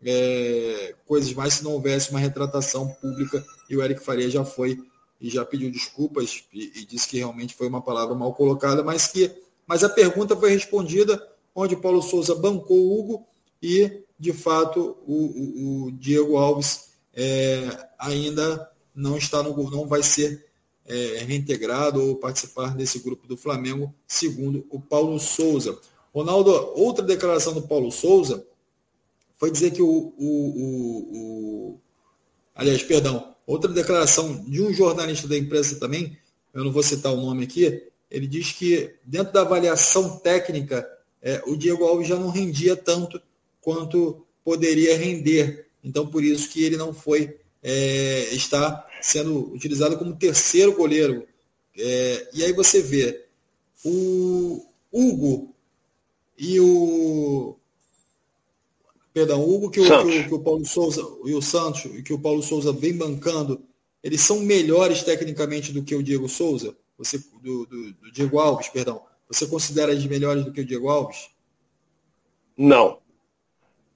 é, coisas mais se não houvesse uma retratação pública e o Eric Faria já foi e já pediu desculpas e, e, disse que realmente foi uma palavra mal colocada, mas que mas a pergunta foi respondida, onde Paulo Souza bancou o Hugo e, de fato, o, o, o Diego Alves é, ainda não está no não vai ser é, reintegrado ou participar desse grupo do Flamengo, segundo o Paulo Souza. Ronaldo, outra declaração do Paulo Souza foi dizer que o, o, o, o aliás, perdão, outra declaração de um jornalista da imprensa também, eu não vou citar o nome aqui, ele diz que dentro da avaliação técnica, é, o Diego Alves já não rendia tanto quanto poderia render. Então, por isso que ele não foi, é, está sendo utilizado como terceiro goleiro. É, e aí você vê o Hugo e o. Perdão, o Hugo que o, que o, que o Paulo Souza e o Santos, que o Paulo Souza vem bancando, eles são melhores tecnicamente do que o Diego Souza? Você, do, do, do Diego Alves, perdão. Você considera eles melhores do que o Diego Alves? Não.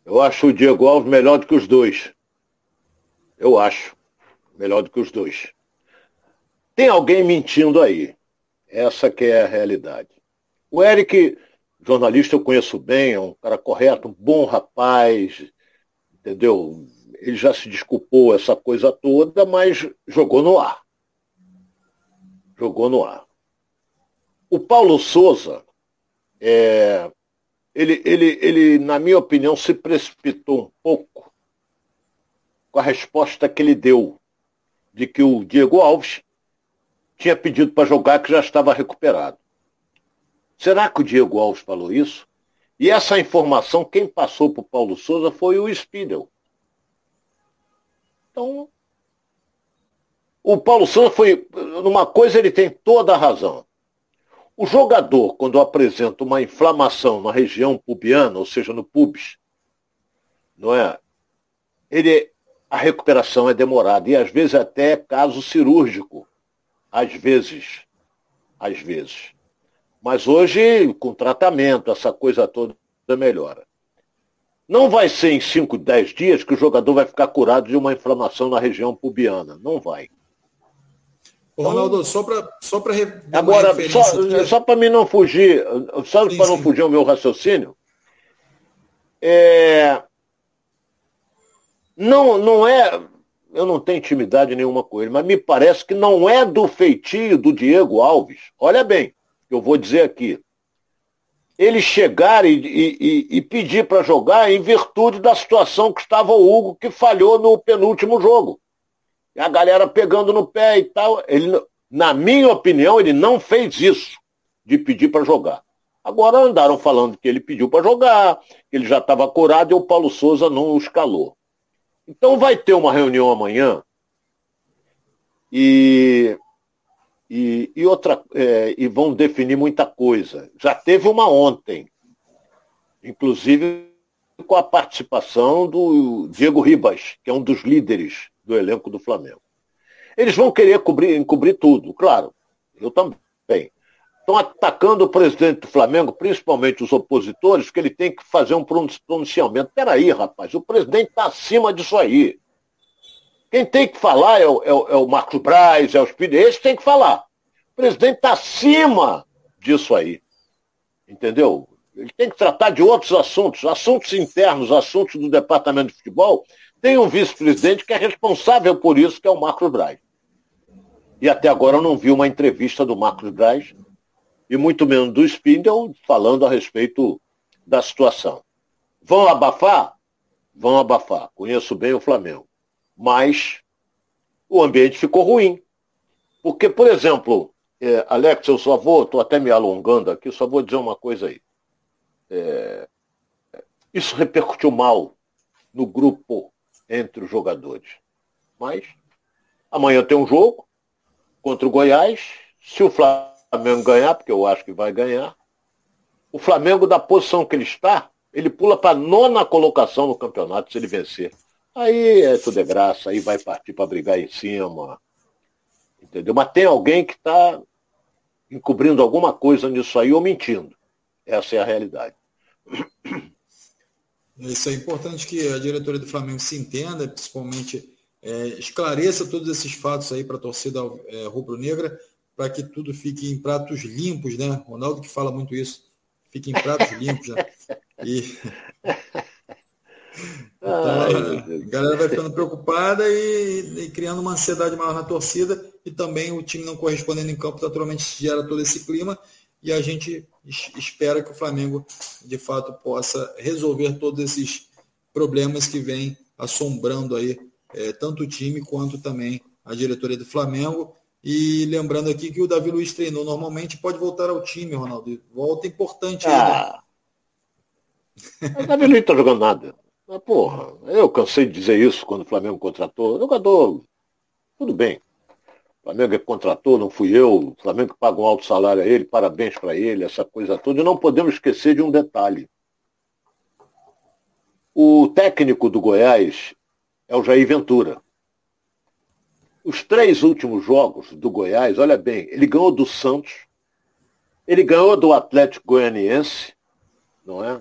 Eu acho o Diego Alves melhor do que os dois. Eu acho. Melhor do que os dois. Tem alguém mentindo aí. Essa que é a realidade. O Eric, jornalista, eu conheço bem, é um cara correto, um bom rapaz, entendeu? Ele já se desculpou essa coisa toda, mas jogou no ar jogou no ar. O Paulo Souza, é, ele, ele, ele, na minha opinião, se precipitou um pouco com a resposta que ele deu de que o Diego Alves tinha pedido para jogar que já estava recuperado. Será que o Diego Alves falou isso? E essa informação, quem passou para o Paulo Souza foi o Spindle. Então, o Paulo Souza foi. Numa coisa ele tem toda a razão. O jogador, quando apresenta uma inflamação na região pubiana, ou seja, no pubis, não é? Ele, a recuperação é demorada e às vezes até caso cirúrgico. Às vezes. Às vezes. Mas hoje, com tratamento, essa coisa toda melhora. Não vai ser em 5, 10 dias que o jogador vai ficar curado de uma inflamação na região pubiana. Não vai. Ô, Ronaldo, só para só Agora, só, só para mim não fugir, só para não fugir o meu raciocínio, é, não, não é. Eu não tenho intimidade nenhuma com ele, mas me parece que não é do feitio do Diego Alves. Olha bem, eu vou dizer aqui. Ele chegar e, e, e pedir para jogar em virtude da situação que estava o Hugo, que falhou no penúltimo jogo a galera pegando no pé e tal. Ele, na minha opinião, ele não fez isso de pedir para jogar. Agora andaram falando que ele pediu para jogar, que ele já estava curado e o Paulo Souza não o escalou. Então vai ter uma reunião amanhã e, e, e outra, é, e vão definir muita coisa. Já teve uma ontem, inclusive com a participação do Diego Ribas, que é um dos líderes do elenco do Flamengo. Eles vão querer cobrir, encobrir tudo, claro. Eu também. Estão atacando o presidente do Flamengo, principalmente os opositores, que ele tem que fazer um pronunciamento. Peraí, rapaz, o presidente está acima disso aí. Quem tem que falar é o, é o, é o Marcos Braz, é o Espírito, esse tem que falar. O presidente está acima disso aí. Entendeu? Ele tem que tratar de outros assuntos, assuntos internos, assuntos do departamento de futebol, tem um vice-presidente que é responsável por isso, que é o Marcos Braz. E até agora eu não vi uma entrevista do Marcos Braz, e muito menos do Spindle, falando a respeito da situação. Vão abafar? Vão abafar. Conheço bem o Flamengo. Mas o ambiente ficou ruim. Porque, por exemplo, é, Alex, eu só vou, estou até me alongando aqui, só vou dizer uma coisa aí. É, isso repercutiu mal no grupo entre os jogadores. Mas amanhã tem um jogo contra o Goiás. Se o Flamengo ganhar, porque eu acho que vai ganhar, o Flamengo, da posição que ele está, ele pula para a nona colocação no campeonato se ele vencer. Aí é tudo é graça, aí vai partir para brigar em cima. Entendeu? Mas tem alguém que está encobrindo alguma coisa nisso aí ou mentindo. Essa é a realidade. Isso é importante que a diretoria do Flamengo se entenda, principalmente é, esclareça todos esses fatos aí para a torcida é, rubro-negra, para que tudo fique em pratos limpos, né? Ronaldo que fala muito isso, fique em pratos limpos, né? E... A galera vai ficando preocupada e, e, criando uma ansiedade maior na torcida e também o time não correspondendo em campo, naturalmente gera todo esse clima e a gente espera que o Flamengo de fato possa resolver todos esses problemas que vêm assombrando aí é, tanto o time quanto também a diretoria do Flamengo. E lembrando aqui que o Davi Luiz treinou normalmente, pode voltar ao time, Ronaldo. Volta importante ah. aí? O Davi Luiz não está jogando nada. Mas, porra, eu cansei de dizer isso quando o Flamengo contratou. O jogador, tudo bem. O Flamengo é contratou, não fui eu. O Flamengo paga um alto salário a ele, parabéns para ele, essa coisa toda. E não podemos esquecer de um detalhe. O técnico do Goiás é o Jair Ventura. Os três últimos jogos do Goiás, olha bem, ele ganhou do Santos, ele ganhou do Atlético Goianiense, não é?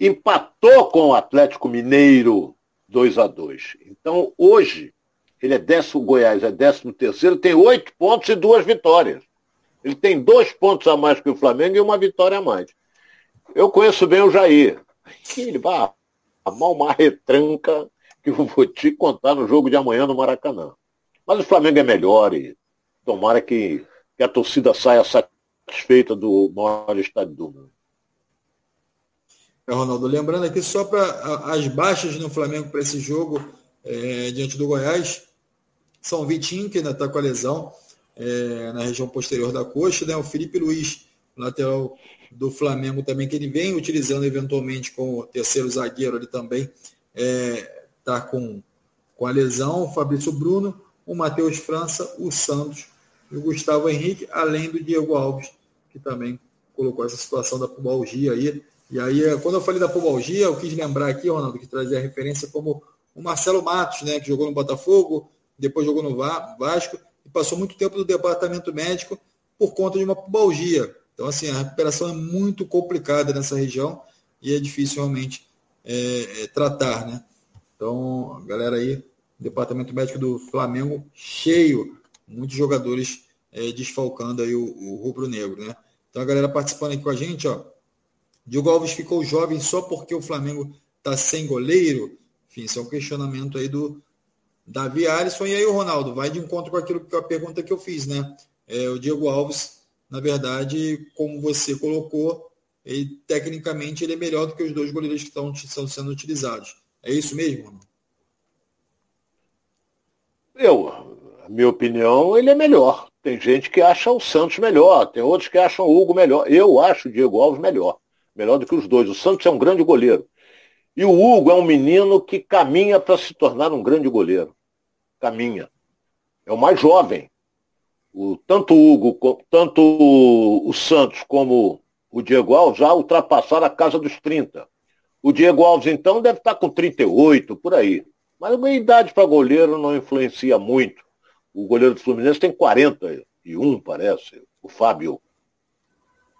Empatou com o Atlético Mineiro 2 a 2 Então, hoje, ele é décimo, o Goiás é décimo terceiro, tem oito pontos e duas vitórias. Ele tem dois pontos a mais que o Flamengo e uma vitória a mais. Eu conheço bem o Jair. Ele vai amar uma retranca que eu vou te contar no jogo de amanhã no Maracanã. Mas o Flamengo é melhor e tomara que, que a torcida saia satisfeita do maior estádio do mundo. É, Ronaldo, lembrando aqui só para as baixas no Flamengo para esse jogo é, diante do Goiás, são Vitinho, que ainda está com a lesão é, na região posterior da coxa, né? o Felipe Luiz, lateral do Flamengo também, que ele vem utilizando eventualmente com o terceiro zagueiro ali também, está é, com, com a lesão, o Fabrício Bruno, o Matheus França, o Santos e o Gustavo Henrique, além do Diego Alves, que também colocou essa situação da pubalgia aí, e aí, quando eu falei da pubalgia, eu quis lembrar aqui, Ronaldo, que trazia a referência como o Marcelo Matos, né, que jogou no Botafogo, depois jogou no Vasco, e passou muito tempo no departamento médico por conta de uma pubalgia. Então, assim, a recuperação é muito complicada nessa região e é difícil realmente é, tratar, né? Então, galera aí, departamento médico do Flamengo cheio, muitos jogadores é, desfalcando aí o, o rubro-negro, né? Então, a galera participando aqui com a gente, ó, Diogo Alves ficou jovem só porque o Flamengo está sem goleiro? Enfim, isso é um questionamento aí do Davi Alisson. E aí o Ronaldo, vai de encontro com aquilo que a pergunta que eu fiz, né? É, o Diego Alves, na verdade, como você colocou, ele, tecnicamente ele é melhor do que os dois goleiros que estão, estão sendo utilizados. É isso mesmo, Ronaldo? Eu, a minha opinião, ele é melhor. Tem gente que acha o Santos melhor, tem outros que acham o Hugo melhor. Eu acho o Diego Alves melhor melhor do que os dois. O Santos é um grande goleiro. E o Hugo é um menino que caminha para se tornar um grande goleiro. Caminha. É o mais jovem. O, tanto o Hugo, tanto o Santos como o Diego Alves já ultrapassaram a casa dos 30. O Diego Alves, então, deve estar com 38, por aí. Mas a idade para goleiro não influencia muito. O goleiro do Fluminense tem 41, parece, o Fábio.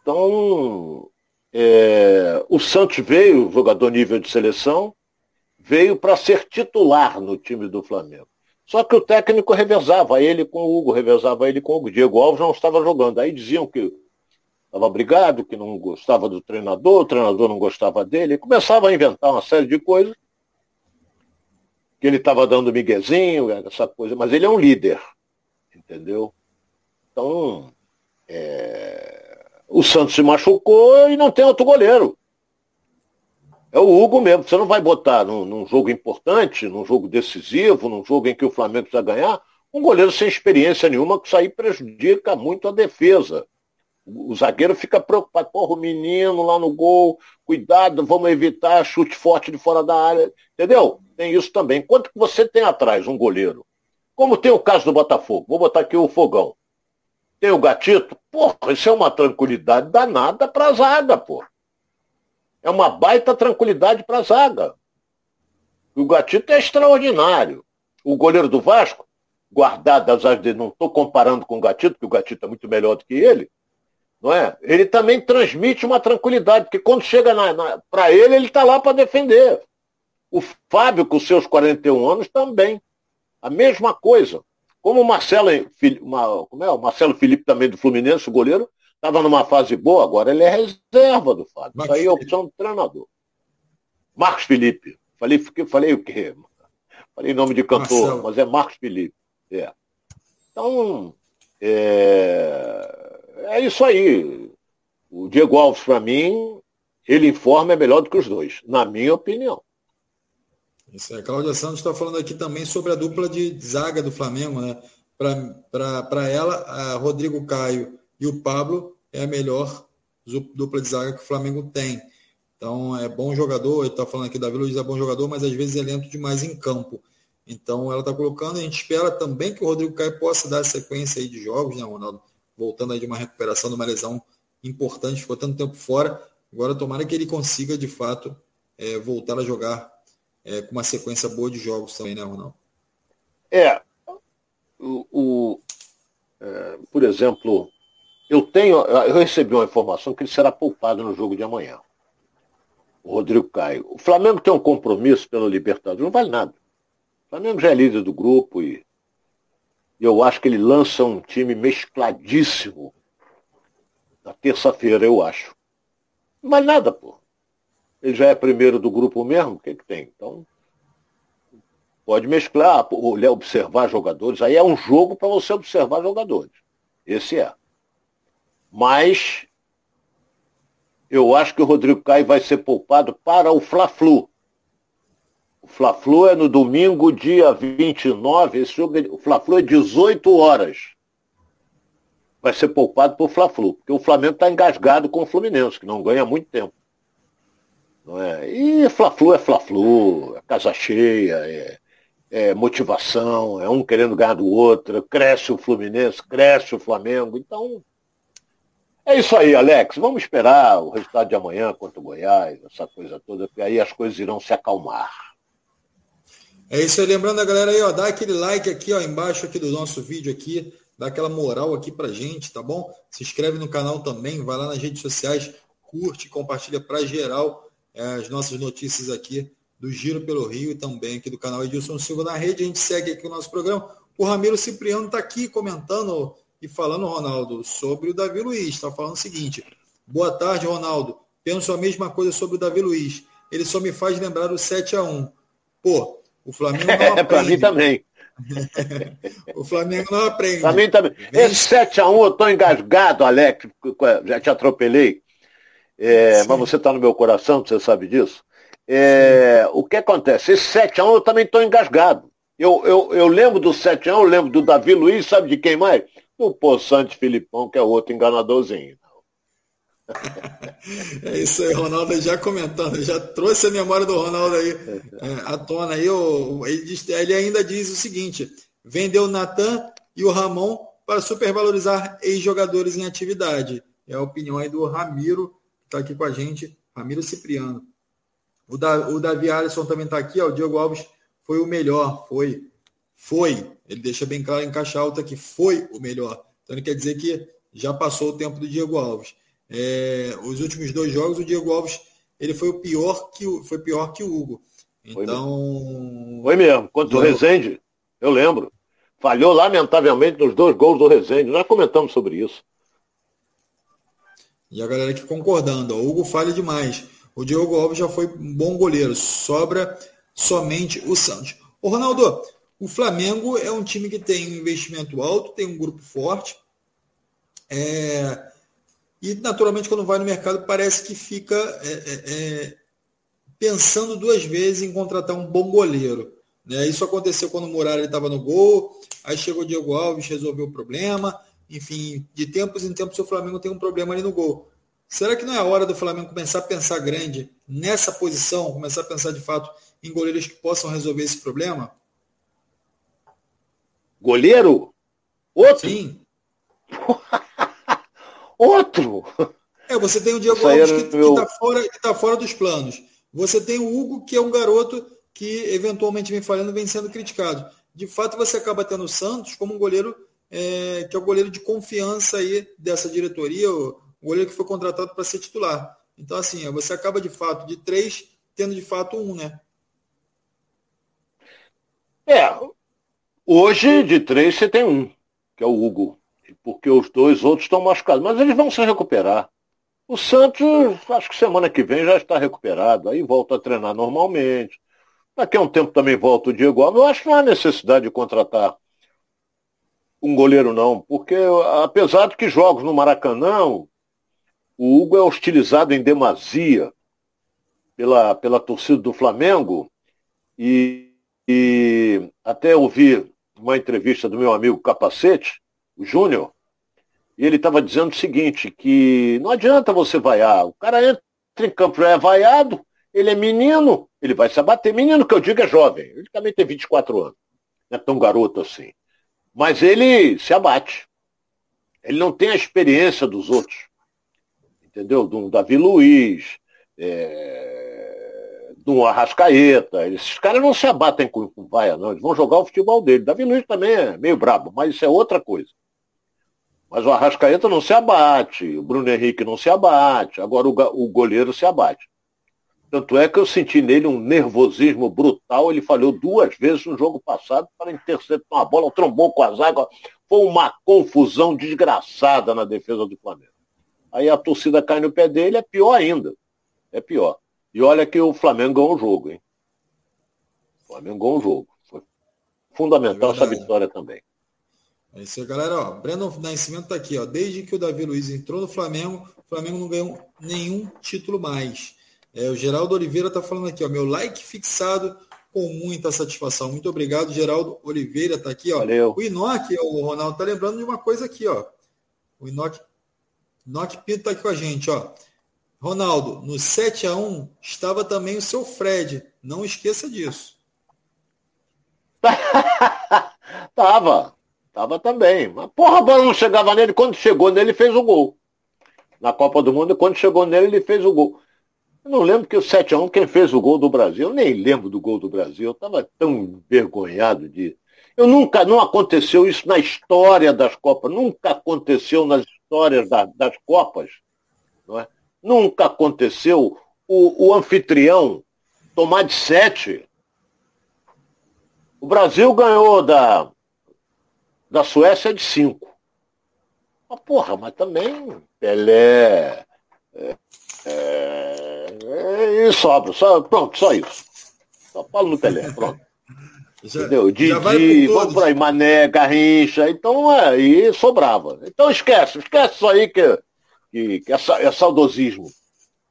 Então, é, o Santos veio, jogador nível de seleção, veio para ser titular no time do Flamengo. Só que o técnico revezava ele com o Hugo, revezava ele com o Hugo. Diego Alves não estava jogando. Aí diziam que estava brigado, que não gostava do treinador, o treinador não gostava dele. Começava a inventar uma série de coisas. Que ele estava dando miguezinho, essa coisa. Mas ele é um líder, entendeu? Então, é o Santos se machucou e não tem outro goleiro. É o Hugo mesmo. Você não vai botar num, num, jogo importante, num jogo decisivo, num jogo em que o Flamengo precisa ganhar, um goleiro sem experiência nenhuma, que isso aí prejudica muito a defesa. O, o zagueiro fica preocupado, porra, o menino lá no gol, cuidado, vamos evitar chute forte de fora da área. Entendeu? Tem isso também. Quanto que você tem atrás um goleiro? Como tem o caso do Botafogo. Vou botar aqui o fogão. Tem o gatito? Porra, isso é uma tranquilidade danada para a zaga, porra. É uma baita tranquilidade para a zaga. O gatito é extraordinário. O goleiro do Vasco, guardado as dele, não estou comparando com o gatito, porque o gatito é muito melhor do que ele, não é? Ele também transmite uma tranquilidade, porque quando chega para ele, ele está lá para defender. O Fábio, com seus 41 anos, também. A mesma coisa. Como o Marcelo, como é? o Marcelo Felipe também do Fluminense, o goleiro, estava numa fase boa, agora ele é reserva do Fábio. Isso aí é opção do treinador. Marcos Felipe. Falei, falei o quê? Falei nome de cantor, Marcelo. mas é Marcos Felipe. É. Então, é, é isso aí. O Diego Alves, para mim, ele informa é melhor do que os dois, na minha opinião. Isso aí. A Cláudia Santos está falando aqui também sobre a dupla de zaga do Flamengo, né? Para ela, a Rodrigo Caio e o Pablo é a melhor dupla de zaga que o Flamengo tem. Então é bom jogador, ele está falando aqui, Davi Luiz é bom jogador, mas às vezes é lento demais em campo. Então ela está colocando, a gente espera também que o Rodrigo Caio possa dar sequência aí de jogos, né, Ronaldo? Voltando aí de uma recuperação de uma lesão importante, ficou tanto tempo fora. Agora tomara que ele consiga, de fato, é, voltar a jogar é, com uma sequência boa de jogos também, né, Ronaldo? É. O, o é, por exemplo, eu tenho, eu recebi uma informação que ele será poupado no jogo de amanhã. O Rodrigo Caio. O Flamengo tem um compromisso pelo Libertadores, não vale nada. O Flamengo já é líder do grupo e eu acho que ele lança um time mescladíssimo na terça-feira, eu acho. Não vale nada, pô. Ele já é primeiro do grupo mesmo, o que, que tem? Então, pode mesclar, olhar, observar jogadores. Aí é um jogo para você observar jogadores. Esse é. Mas eu acho que o Rodrigo Caio vai ser poupado para o Fla-Flu. O Fla-Flu é no domingo, dia 29. Esse jogo, é, o Fla-Flu é 18 horas. Vai ser poupado para o Fla-Flu, porque o Flamengo está engasgado com o Fluminense, que não ganha muito tempo. Não é? E Fla-Flu é Fla-Flu, é casa cheia, é, é, motivação, é um querendo ganhar do outro, cresce o Fluminense, cresce o Flamengo. Então, é isso aí, Alex. Vamos esperar o resultado de amanhã contra o Goiás, essa coisa toda, porque aí as coisas irão se acalmar. É isso aí, lembrando a galera aí, ó, dá aquele like aqui, ó, embaixo aqui do nosso vídeo aqui, dá aquela moral aqui pra gente, tá bom? Se inscreve no canal também, vai lá nas redes sociais, curte, compartilha para geral as nossas notícias aqui do Giro pelo Rio e também aqui do canal Edilson Silva na rede. A gente segue aqui o nosso programa. O Ramiro Cipriano está aqui comentando e falando, Ronaldo, sobre o Davi Luiz. Está falando o seguinte: boa tarde, Ronaldo. Penso a mesma coisa sobre o Davi Luiz. Ele só me faz lembrar o 7 a 1 Pô, o Flamengo não aprende. Para mim também. o Flamengo não aprende. Para mim também. Esse 7x1 eu estou engasgado, Alex. Já te atropelei. É, mas você está no meu coração, você sabe disso. É, o que acontece? Esse 7x1 eu também estou engasgado. Eu, eu, eu lembro do 7x1, eu lembro do Davi Luiz, sabe de quem mais? Do Poçante Filipão, que é outro enganadorzinho. É isso aí, Ronaldo já comentando, já trouxe a memória do Ronaldo aí é, à tona aí. Ele, diz, ele ainda diz o seguinte: vendeu o Natan e o Ramon para supervalorizar ex-jogadores em atividade. É a opinião aí do Ramiro, está aqui com a gente, Ramiro Cipriano. O, da, o Davi Alisson também está aqui, ó, o Diego Alves foi o melhor, foi, foi. Ele deixa bem claro em caixa alta que foi o melhor. Então ele quer dizer que já passou o tempo do Diego Alves. É, os últimos dois jogos, o Diego Alves ele foi o pior que o, foi pior que o Hugo. Então. Foi mesmo. Quanto o Rezende, eu lembro. Falhou lamentavelmente nos dois gols do Rezende. Nós comentamos sobre isso. E a galera aqui concordando, o Hugo falha demais. O Diogo Alves já foi um bom goleiro, sobra somente o Santos. O Ronaldo, o Flamengo é um time que tem um investimento alto, tem um grupo forte. É, e naturalmente quando vai no mercado parece que fica é, é, é pensando duas vezes em contratar um bom goleiro. Né? Isso aconteceu quando o Muralha estava no gol, aí chegou o Diego Alves, resolveu o problema enfim, de tempos em tempos o Flamengo tem um problema ali no gol. Será que não é a hora do Flamengo começar a pensar grande nessa posição, começar a pensar de fato em goleiros que possam resolver esse problema? Goleiro? Outro? Sim. Outro? É, você tem o Diego Alves que está meu... fora, tá fora dos planos. Você tem o Hugo, que é um garoto que eventualmente vem falhando, vem sendo criticado. De fato, você acaba tendo o Santos como um goleiro é, que é o goleiro de confiança aí dessa diretoria, o goleiro que foi contratado para ser titular. Então, assim, você acaba de fato de três, tendo de fato um, né? É, Hoje, de três, você tem um, que é o Hugo. Porque os dois outros estão machucados. Mas eles vão se recuperar. O Santos, acho que semana que vem já está recuperado. Aí volta a treinar normalmente. Daqui a um tempo também volta o Diego Alves. Eu acho que não há necessidade de contratar um goleiro, não. Porque, apesar de que jogos no Maracanã, o Hugo é hostilizado em demasia pela, pela torcida do Flamengo. E, e até ouvi uma entrevista do meu amigo Capacete, o Júnior, e ele estava dizendo o seguinte, que não adianta você vaiar. O cara entra em campo, é vaiado, ele é menino, ele vai se abater. Menino que eu digo é jovem, ele também tem 24 anos. Não é tão garoto assim. Mas ele se abate. Ele não tem a experiência dos outros. Entendeu? Do Davi Luiz, é... do Arrascaeta. Esses caras não se abatem com, com vaia, não. Eles vão jogar o futebol dele. Davi Luiz também é meio brabo, mas isso é outra coisa. Mas o Arrascaeta não se abate, o Bruno Henrique não se abate, agora o, o goleiro se abate. Tanto é que eu senti nele um nervosismo brutal. Ele falhou duas vezes no jogo passado para interceptar uma bola, trombou com a zaga. Foi uma confusão desgraçada na defesa do Flamengo. Aí a torcida cai no pé dele, é pior ainda. É pior. E olha que o Flamengo ganhou o jogo, hein? O Flamengo ganhou o jogo. Foi fundamental é essa vitória também. É isso aí, galera. Ó, Breno Nascimento tá aqui. Ó. Desde que o Davi Luiz entrou no Flamengo, o Flamengo não ganhou nenhum título mais. É, o Geraldo Oliveira está falando aqui, ó, meu like fixado com muita satisfação. Muito obrigado, Geraldo Oliveira está aqui, ó. Valeu. O Inoque, o Ronaldo está lembrando de uma coisa aqui, ó. O Inoque, Inoque Pinto está aqui com a gente, ó. Ronaldo, no 7 a 1 estava também o seu Fred. Não esqueça disso. tava. Tava também. Mas porra, a bola não chegava nele. Quando chegou nele, ele fez o gol. Na Copa do Mundo, quando chegou nele, ele fez o gol. Eu não lembro que o 7x1, quem fez o gol do Brasil, eu nem lembro do gol do Brasil. Eu estava tão envergonhado de. Eu nunca, não aconteceu isso na história das Copas, nunca aconteceu nas histórias da, das Copas. Não é? Nunca aconteceu o, o anfitrião tomar de sete. O Brasil ganhou da, da Suécia de 5. Mas, porra, mas também Pelé. É, é, é, e sobra, só, pronto, só isso. Só falo no Pelé, pronto. Já, Entendeu? Didi, vamos por aí, Mané, Garrincha, então aí sobrava. Então esquece, esquece isso aí que, que, que é, é saudosismo.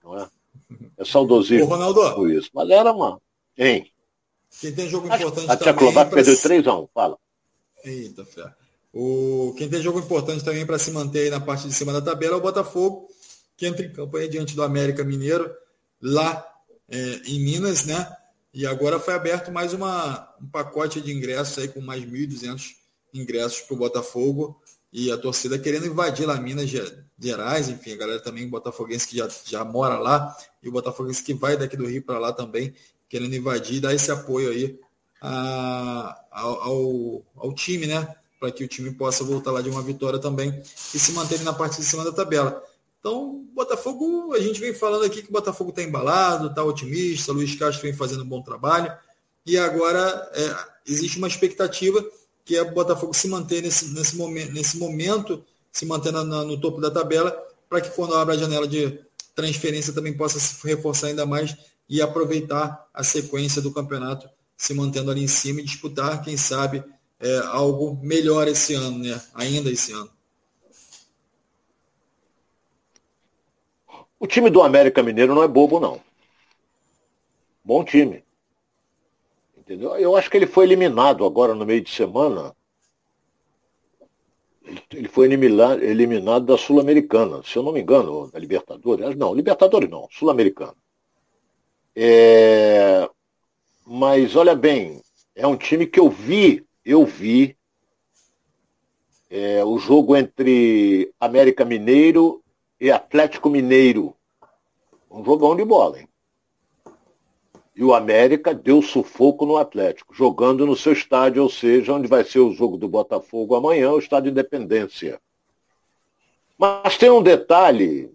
Não é? É saudosismo. Ô, Ronaldo. Por isso. Mas era uma. Hein? Quem tem jogo importante a também. A Tchecoslováquia perdeu 3x1, fala. Eita, fé. O, quem tem jogo importante também para se manter aí na parte de cima da tabela é o Botafogo, que entra em campo diante do América Mineiro, lá é, em Minas, né? E agora foi aberto mais uma, um pacote de ingressos aí com mais 1.200 ingressos para o Botafogo e a torcida querendo invadir lá Minas Gerais, enfim, a galera também botafoguense que já, já mora lá e o botafoguense que vai daqui do Rio para lá também querendo invadir e dar esse apoio aí a, ao, ao time, né? Para que o time possa voltar lá de uma vitória também e se manter na parte de cima da tabela. Então, Botafogo, a gente vem falando aqui que o Botafogo está embalado, está otimista, Luiz Castro vem fazendo um bom trabalho. E agora é, existe uma expectativa que é o Botafogo se manter nesse, nesse, momento, nesse momento, se manter na, no topo da tabela, para que quando abra a janela de transferência também possa se reforçar ainda mais e aproveitar a sequência do campeonato se mantendo ali em cima e disputar, quem sabe, é, algo melhor esse ano, né? Ainda esse ano. O time do América Mineiro não é bobo, não. Bom time. Entendeu? Eu acho que ele foi eliminado agora no meio de semana. Ele foi eliminado, da Sul-Americana, se eu não me engano, da Libertadores. Não, Libertadores não, Sul-Americana. É, mas olha bem, é um time que eu vi, eu vi é, o jogo entre América Mineiro e Atlético Mineiro. Um jogão de bola, hein? E o América deu sufoco no Atlético, jogando no seu estádio, ou seja, onde vai ser o jogo do Botafogo amanhã, o estádio Independência. Mas tem um detalhe,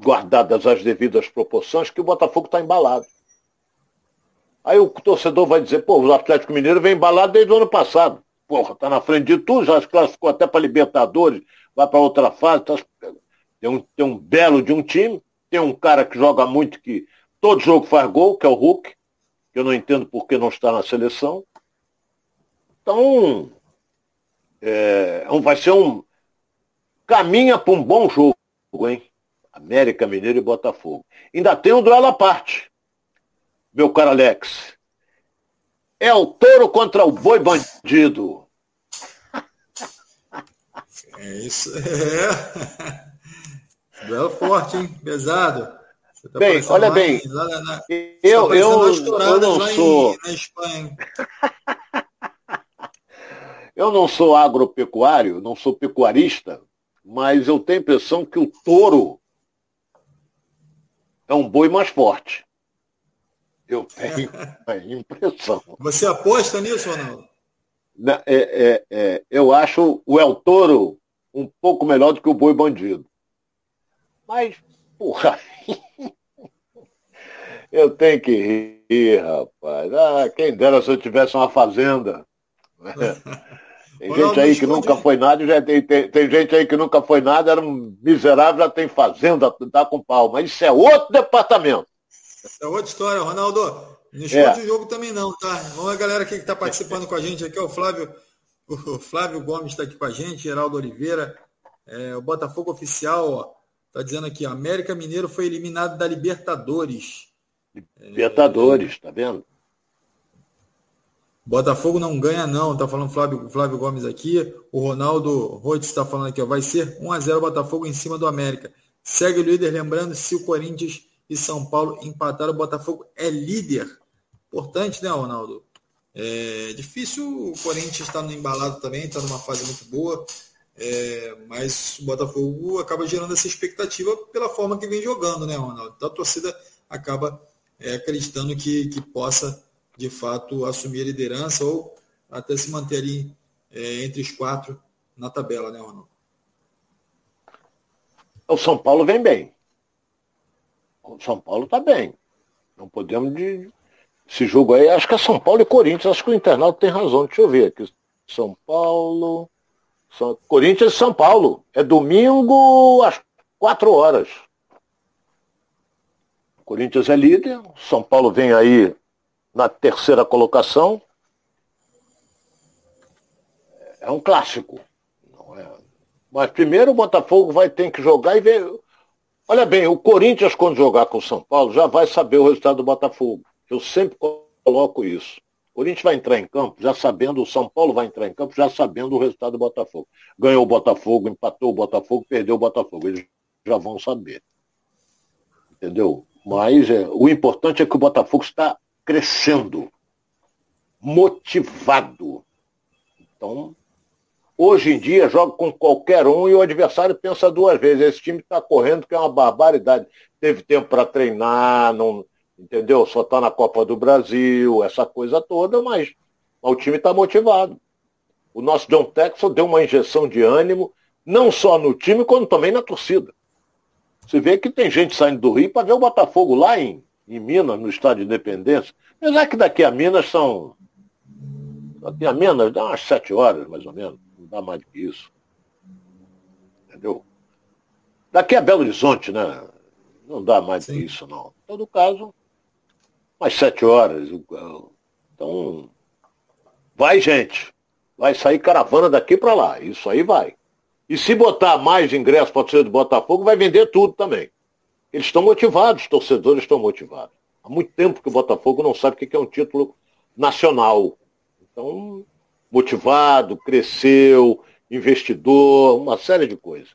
guardadas as devidas proporções, que o Botafogo está embalado. Aí o torcedor vai dizer, pô, o Atlético Mineiro vem embalado desde o ano passado. porra, tá na frente de tudo, já se classificou até para Libertadores, vai para outra fase, tá, tem, um, tem um belo de um time, tem um cara que joga muito, que todo jogo faz gol, que é o Hulk, que eu não entendo por que não está na seleção. Então, é, é vai ser um. Caminha para um bom jogo, hein? América Mineiro e Botafogo. Ainda tem um duelo à parte, meu caro Alex. É o touro contra o boi bandido. É isso. É. Duelo forte, hein? Pesado. Tá bem, olha bem. Na, eu, tá eu, eu não sou. Em, eu não sou agropecuário, não sou pecuarista, mas eu tenho a impressão que o touro é um boi mais forte. Eu tenho a impressão. Você aposta nisso ou não? É, é, é, eu acho o El Toro um pouco melhor do que o boi bandido. Mas, porra, eu tenho que rir, rapaz. Ah, quem dera se eu tivesse uma fazenda. Tem gente aí que nunca foi nada, já tem, tem, tem, gente aí que nunca foi nada, era um miserável, já tem fazenda, tá com pau. Mas isso é outro departamento. Essa é outra história, Ronaldo. Não esconde é. o jogo também não, tá? Vamos a galera aqui que está participando com a gente aqui, o Flávio, o Flávio Gomes está aqui com a gente, Geraldo Oliveira, é, o Botafogo Oficial, ó, tá dizendo aqui, América Mineiro foi eliminado da Libertadores. Libertadores, é, tá vendo? Botafogo não ganha não, tá falando Flávio, Flávio Gomes aqui. O Ronaldo Roitz está falando aqui, ó, vai ser 1 a 0 Botafogo em cima do América. Segue o líder, lembrando, se o Corinthians e São Paulo empataram. O Botafogo é líder. Importante, né, Ronaldo? É difícil o Corinthians estar no embalado também, está numa fase muito boa. É, mas o Botafogo acaba gerando essa expectativa pela forma que vem jogando, né, Ronaldo? Então a torcida acaba é, acreditando que, que possa, de fato, assumir a liderança ou até se manter ali é, entre os quatro na tabela, né, Ronaldo? O São Paulo vem bem. O São Paulo está bem. Não podemos de. Esse jogo aí, acho que é São Paulo e Corinthians, acho que o internauta tem razão. Deixa eu ver aqui. São Paulo. São... Corinthians e São Paulo. É domingo às quatro horas. Corinthians é líder, São Paulo vem aí na terceira colocação. É um clássico. É... Mas primeiro o Botafogo vai ter que jogar e ver. Olha bem, o Corinthians, quando jogar com o São Paulo, já vai saber o resultado do Botafogo. Eu sempre coloco isso. Corinthians vai entrar em campo já sabendo, o São Paulo vai entrar em campo já sabendo o resultado do Botafogo. Ganhou o Botafogo, empatou o Botafogo, perdeu o Botafogo. Eles já vão saber. Entendeu? Mas é, o importante é que o Botafogo está crescendo, motivado. Então, Hoje em dia, joga com qualquer um e o adversário pensa duas vezes. Esse time está correndo, que é uma barbaridade. Teve tempo para treinar, não, entendeu? Só está na Copa do Brasil, essa coisa toda, mas, o time está motivado. O nosso John Texel deu uma injeção de ânimo, não só no time, como também na torcida. Você vê que tem gente saindo do Rio para ver o Botafogo lá em, em Minas, no Estádio de Independência. Apesar que daqui a Minas são. Daqui a Minas dá umas sete horas, mais ou menos dá mais do que isso. Entendeu? Daqui a Belo Horizonte, né? Não dá mais do que isso, não. Em todo caso, mais sete horas. Então, vai, gente. Vai sair caravana daqui para lá. Isso aí vai. E se botar mais ingressos para o torcedor do Botafogo, vai vender tudo também. Eles estão motivados, os torcedores estão motivados. Há muito tempo que o Botafogo não sabe o que é um título nacional. Então, motivado, cresceu, investidor, uma série de coisas.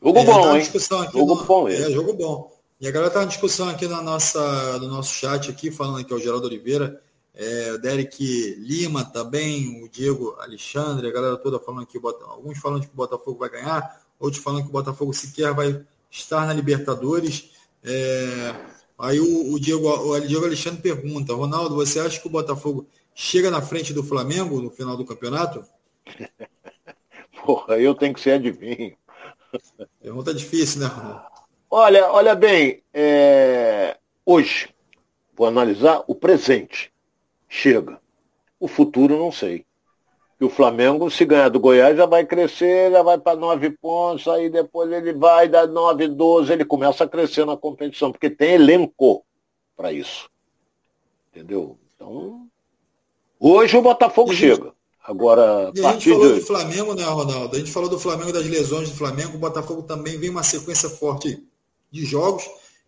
Jogo é, bom, tá hein? Jogo no... bom. É, jogo bom. E a galera tá uma discussão aqui na nossa, no nosso chat aqui, falando aqui, o Geraldo Oliveira, é, o Derek Lima também, o Diego Alexandre, a galera toda falando que alguns falando que o Botafogo vai ganhar, outros falando que o Botafogo sequer vai estar na Libertadores. É, aí o, o, Diego, o Diego Alexandre pergunta, Ronaldo, você acha que o Botafogo chega na frente do Flamengo no final do campeonato? Porra, eu tenho que ser adivinho. Pergunta difícil, né, Olha, olha bem, é... hoje vou analisar o presente. Chega. O futuro não sei. que o Flamengo, se ganhar do Goiás, já vai crescer, já vai para nove pontos, aí depois ele vai dar nove, doze, ele começa a crescer na competição, porque tem elenco para isso. Entendeu? Então, hoje o Botafogo chega. Agora, e a gente falou de... do Flamengo, né, Ronaldo? A gente falou do Flamengo, das lesões do Flamengo. O Botafogo também vem uma sequência forte de jogos.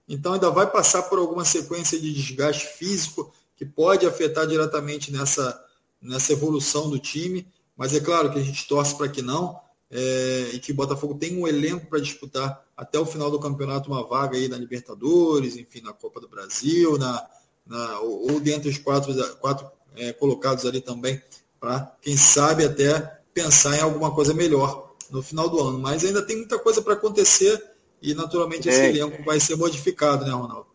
Então ainda vai passar por alguma sequência de desgaste físico que pode afetar diretamente nessa, nessa evolução do time. Mas é claro que a gente torce para que não. É, e que o Botafogo tem um elenco para disputar até o final do campeonato uma vaga aí na Libertadores, enfim, na Copa do Brasil, na, na ou, ou dentre os quatro, quatro é, colocados ali também para, quem sabe, até pensar em alguma coisa melhor no final do ano. Mas ainda tem muita coisa para acontecer e, naturalmente, esse é. elenco vai ser modificado, né, Ronaldo?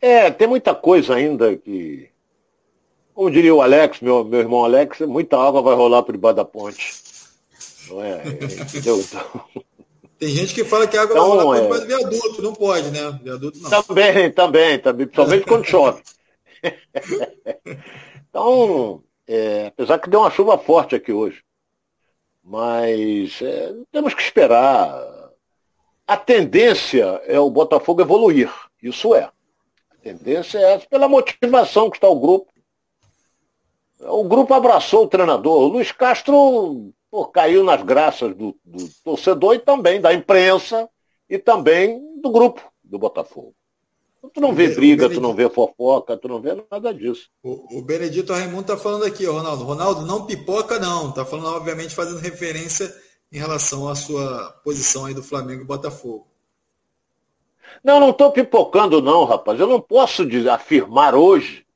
É, tem muita coisa ainda que, como diria o Alex, meu, meu irmão Alex, muita água vai rolar por debaixo da ponte. Não é? Entendeu? Então... Tem gente que fala que a água então, vai rolar por debaixo é... do viaduto, não pode, né? Viaduto não. Também, também, também principalmente quando chove. então, é, apesar que deu uma chuva forte aqui hoje. Mas é, temos que esperar. A tendência é o Botafogo evoluir. Isso é. A tendência é essa, pela motivação que está o grupo. O grupo abraçou o treinador. O Luiz Castro pô, caiu nas graças do, do torcedor e também da imprensa e também do grupo do Botafogo. Tu não vê briga, tu não vê fofoca, tu não vê nada disso. O, o Benedito Raimundo tá falando aqui, Ronaldo. Ronaldo, não pipoca, não. Tá falando, obviamente, fazendo referência em relação à sua posição aí do Flamengo e Botafogo. Não, não estou pipocando, não, rapaz. Eu não posso afirmar hoje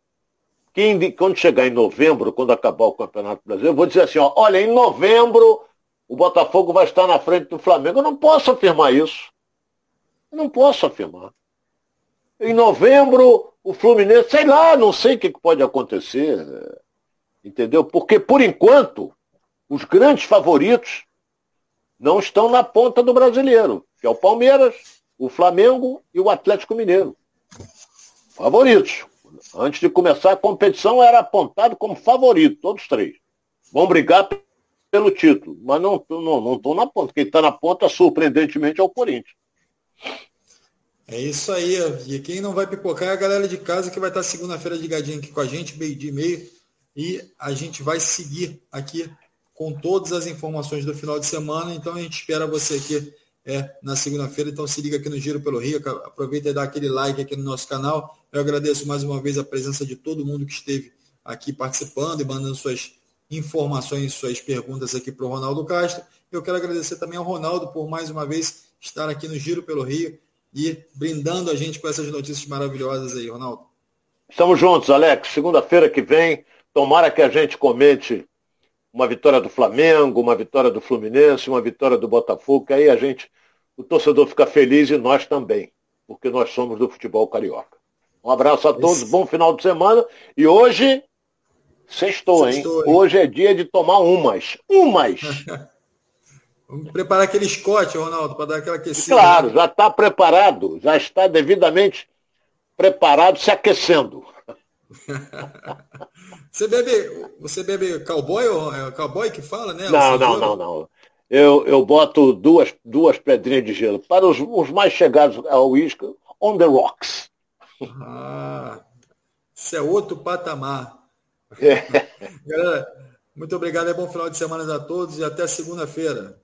que quando chegar em novembro, quando acabar o Campeonato Brasileiro, eu vou dizer assim, ó, olha, em novembro o Botafogo vai estar na frente do Flamengo. Eu não posso afirmar isso. Eu não posso afirmar. Em novembro, o Fluminense, sei lá, não sei o que pode acontecer. Entendeu? Porque, por enquanto, os grandes favoritos não estão na ponta do brasileiro, que é o Palmeiras, o Flamengo e o Atlético Mineiro. Favoritos. Antes de começar a competição, era apontado como favorito, todos três. Vão brigar pelo título, mas não estão não, não na ponta. Quem está na ponta, surpreendentemente, é o Corinthians. É isso aí. E quem não vai pipocar é a galera de casa que vai estar segunda-feira ligadinha aqui com a gente, meio dia e meio. E a gente vai seguir aqui com todas as informações do final de semana. Então a gente espera você aqui é, na segunda-feira. Então se liga aqui no Giro pelo Rio. Aproveita e dá aquele like aqui no nosso canal. Eu agradeço mais uma vez a presença de todo mundo que esteve aqui participando e mandando suas informações, suas perguntas aqui para o Ronaldo Castro. Eu quero agradecer também ao Ronaldo por mais uma vez estar aqui no Giro pelo Rio e brindando a gente com essas notícias maravilhosas aí, Ronaldo. Estamos juntos, Alex. Segunda-feira que vem, tomara que a gente comente uma vitória do Flamengo, uma vitória do Fluminense, uma vitória do Botafogo, que aí a gente, o torcedor fica feliz e nós também, porque nós somos do futebol carioca. Um abraço a todos, bom final de semana. E hoje, sextou, hein? Sextou, hein? Hoje é dia de tomar umas. Umas! Vamos preparar aquele Scott, Ronaldo, para dar aquela aquecida. Claro, né? já está preparado, já está devidamente preparado, se aquecendo. você bebe, você bebe cowboy ou é cowboy que fala, né? Não, não, não, não. Eu, eu boto duas, duas pedrinhas de gelo. Para os, os mais chegados ao uísque, on the rocks. Ah, isso é outro patamar. É. Galera, muito obrigado, é bom final de semana a todos e até segunda-feira.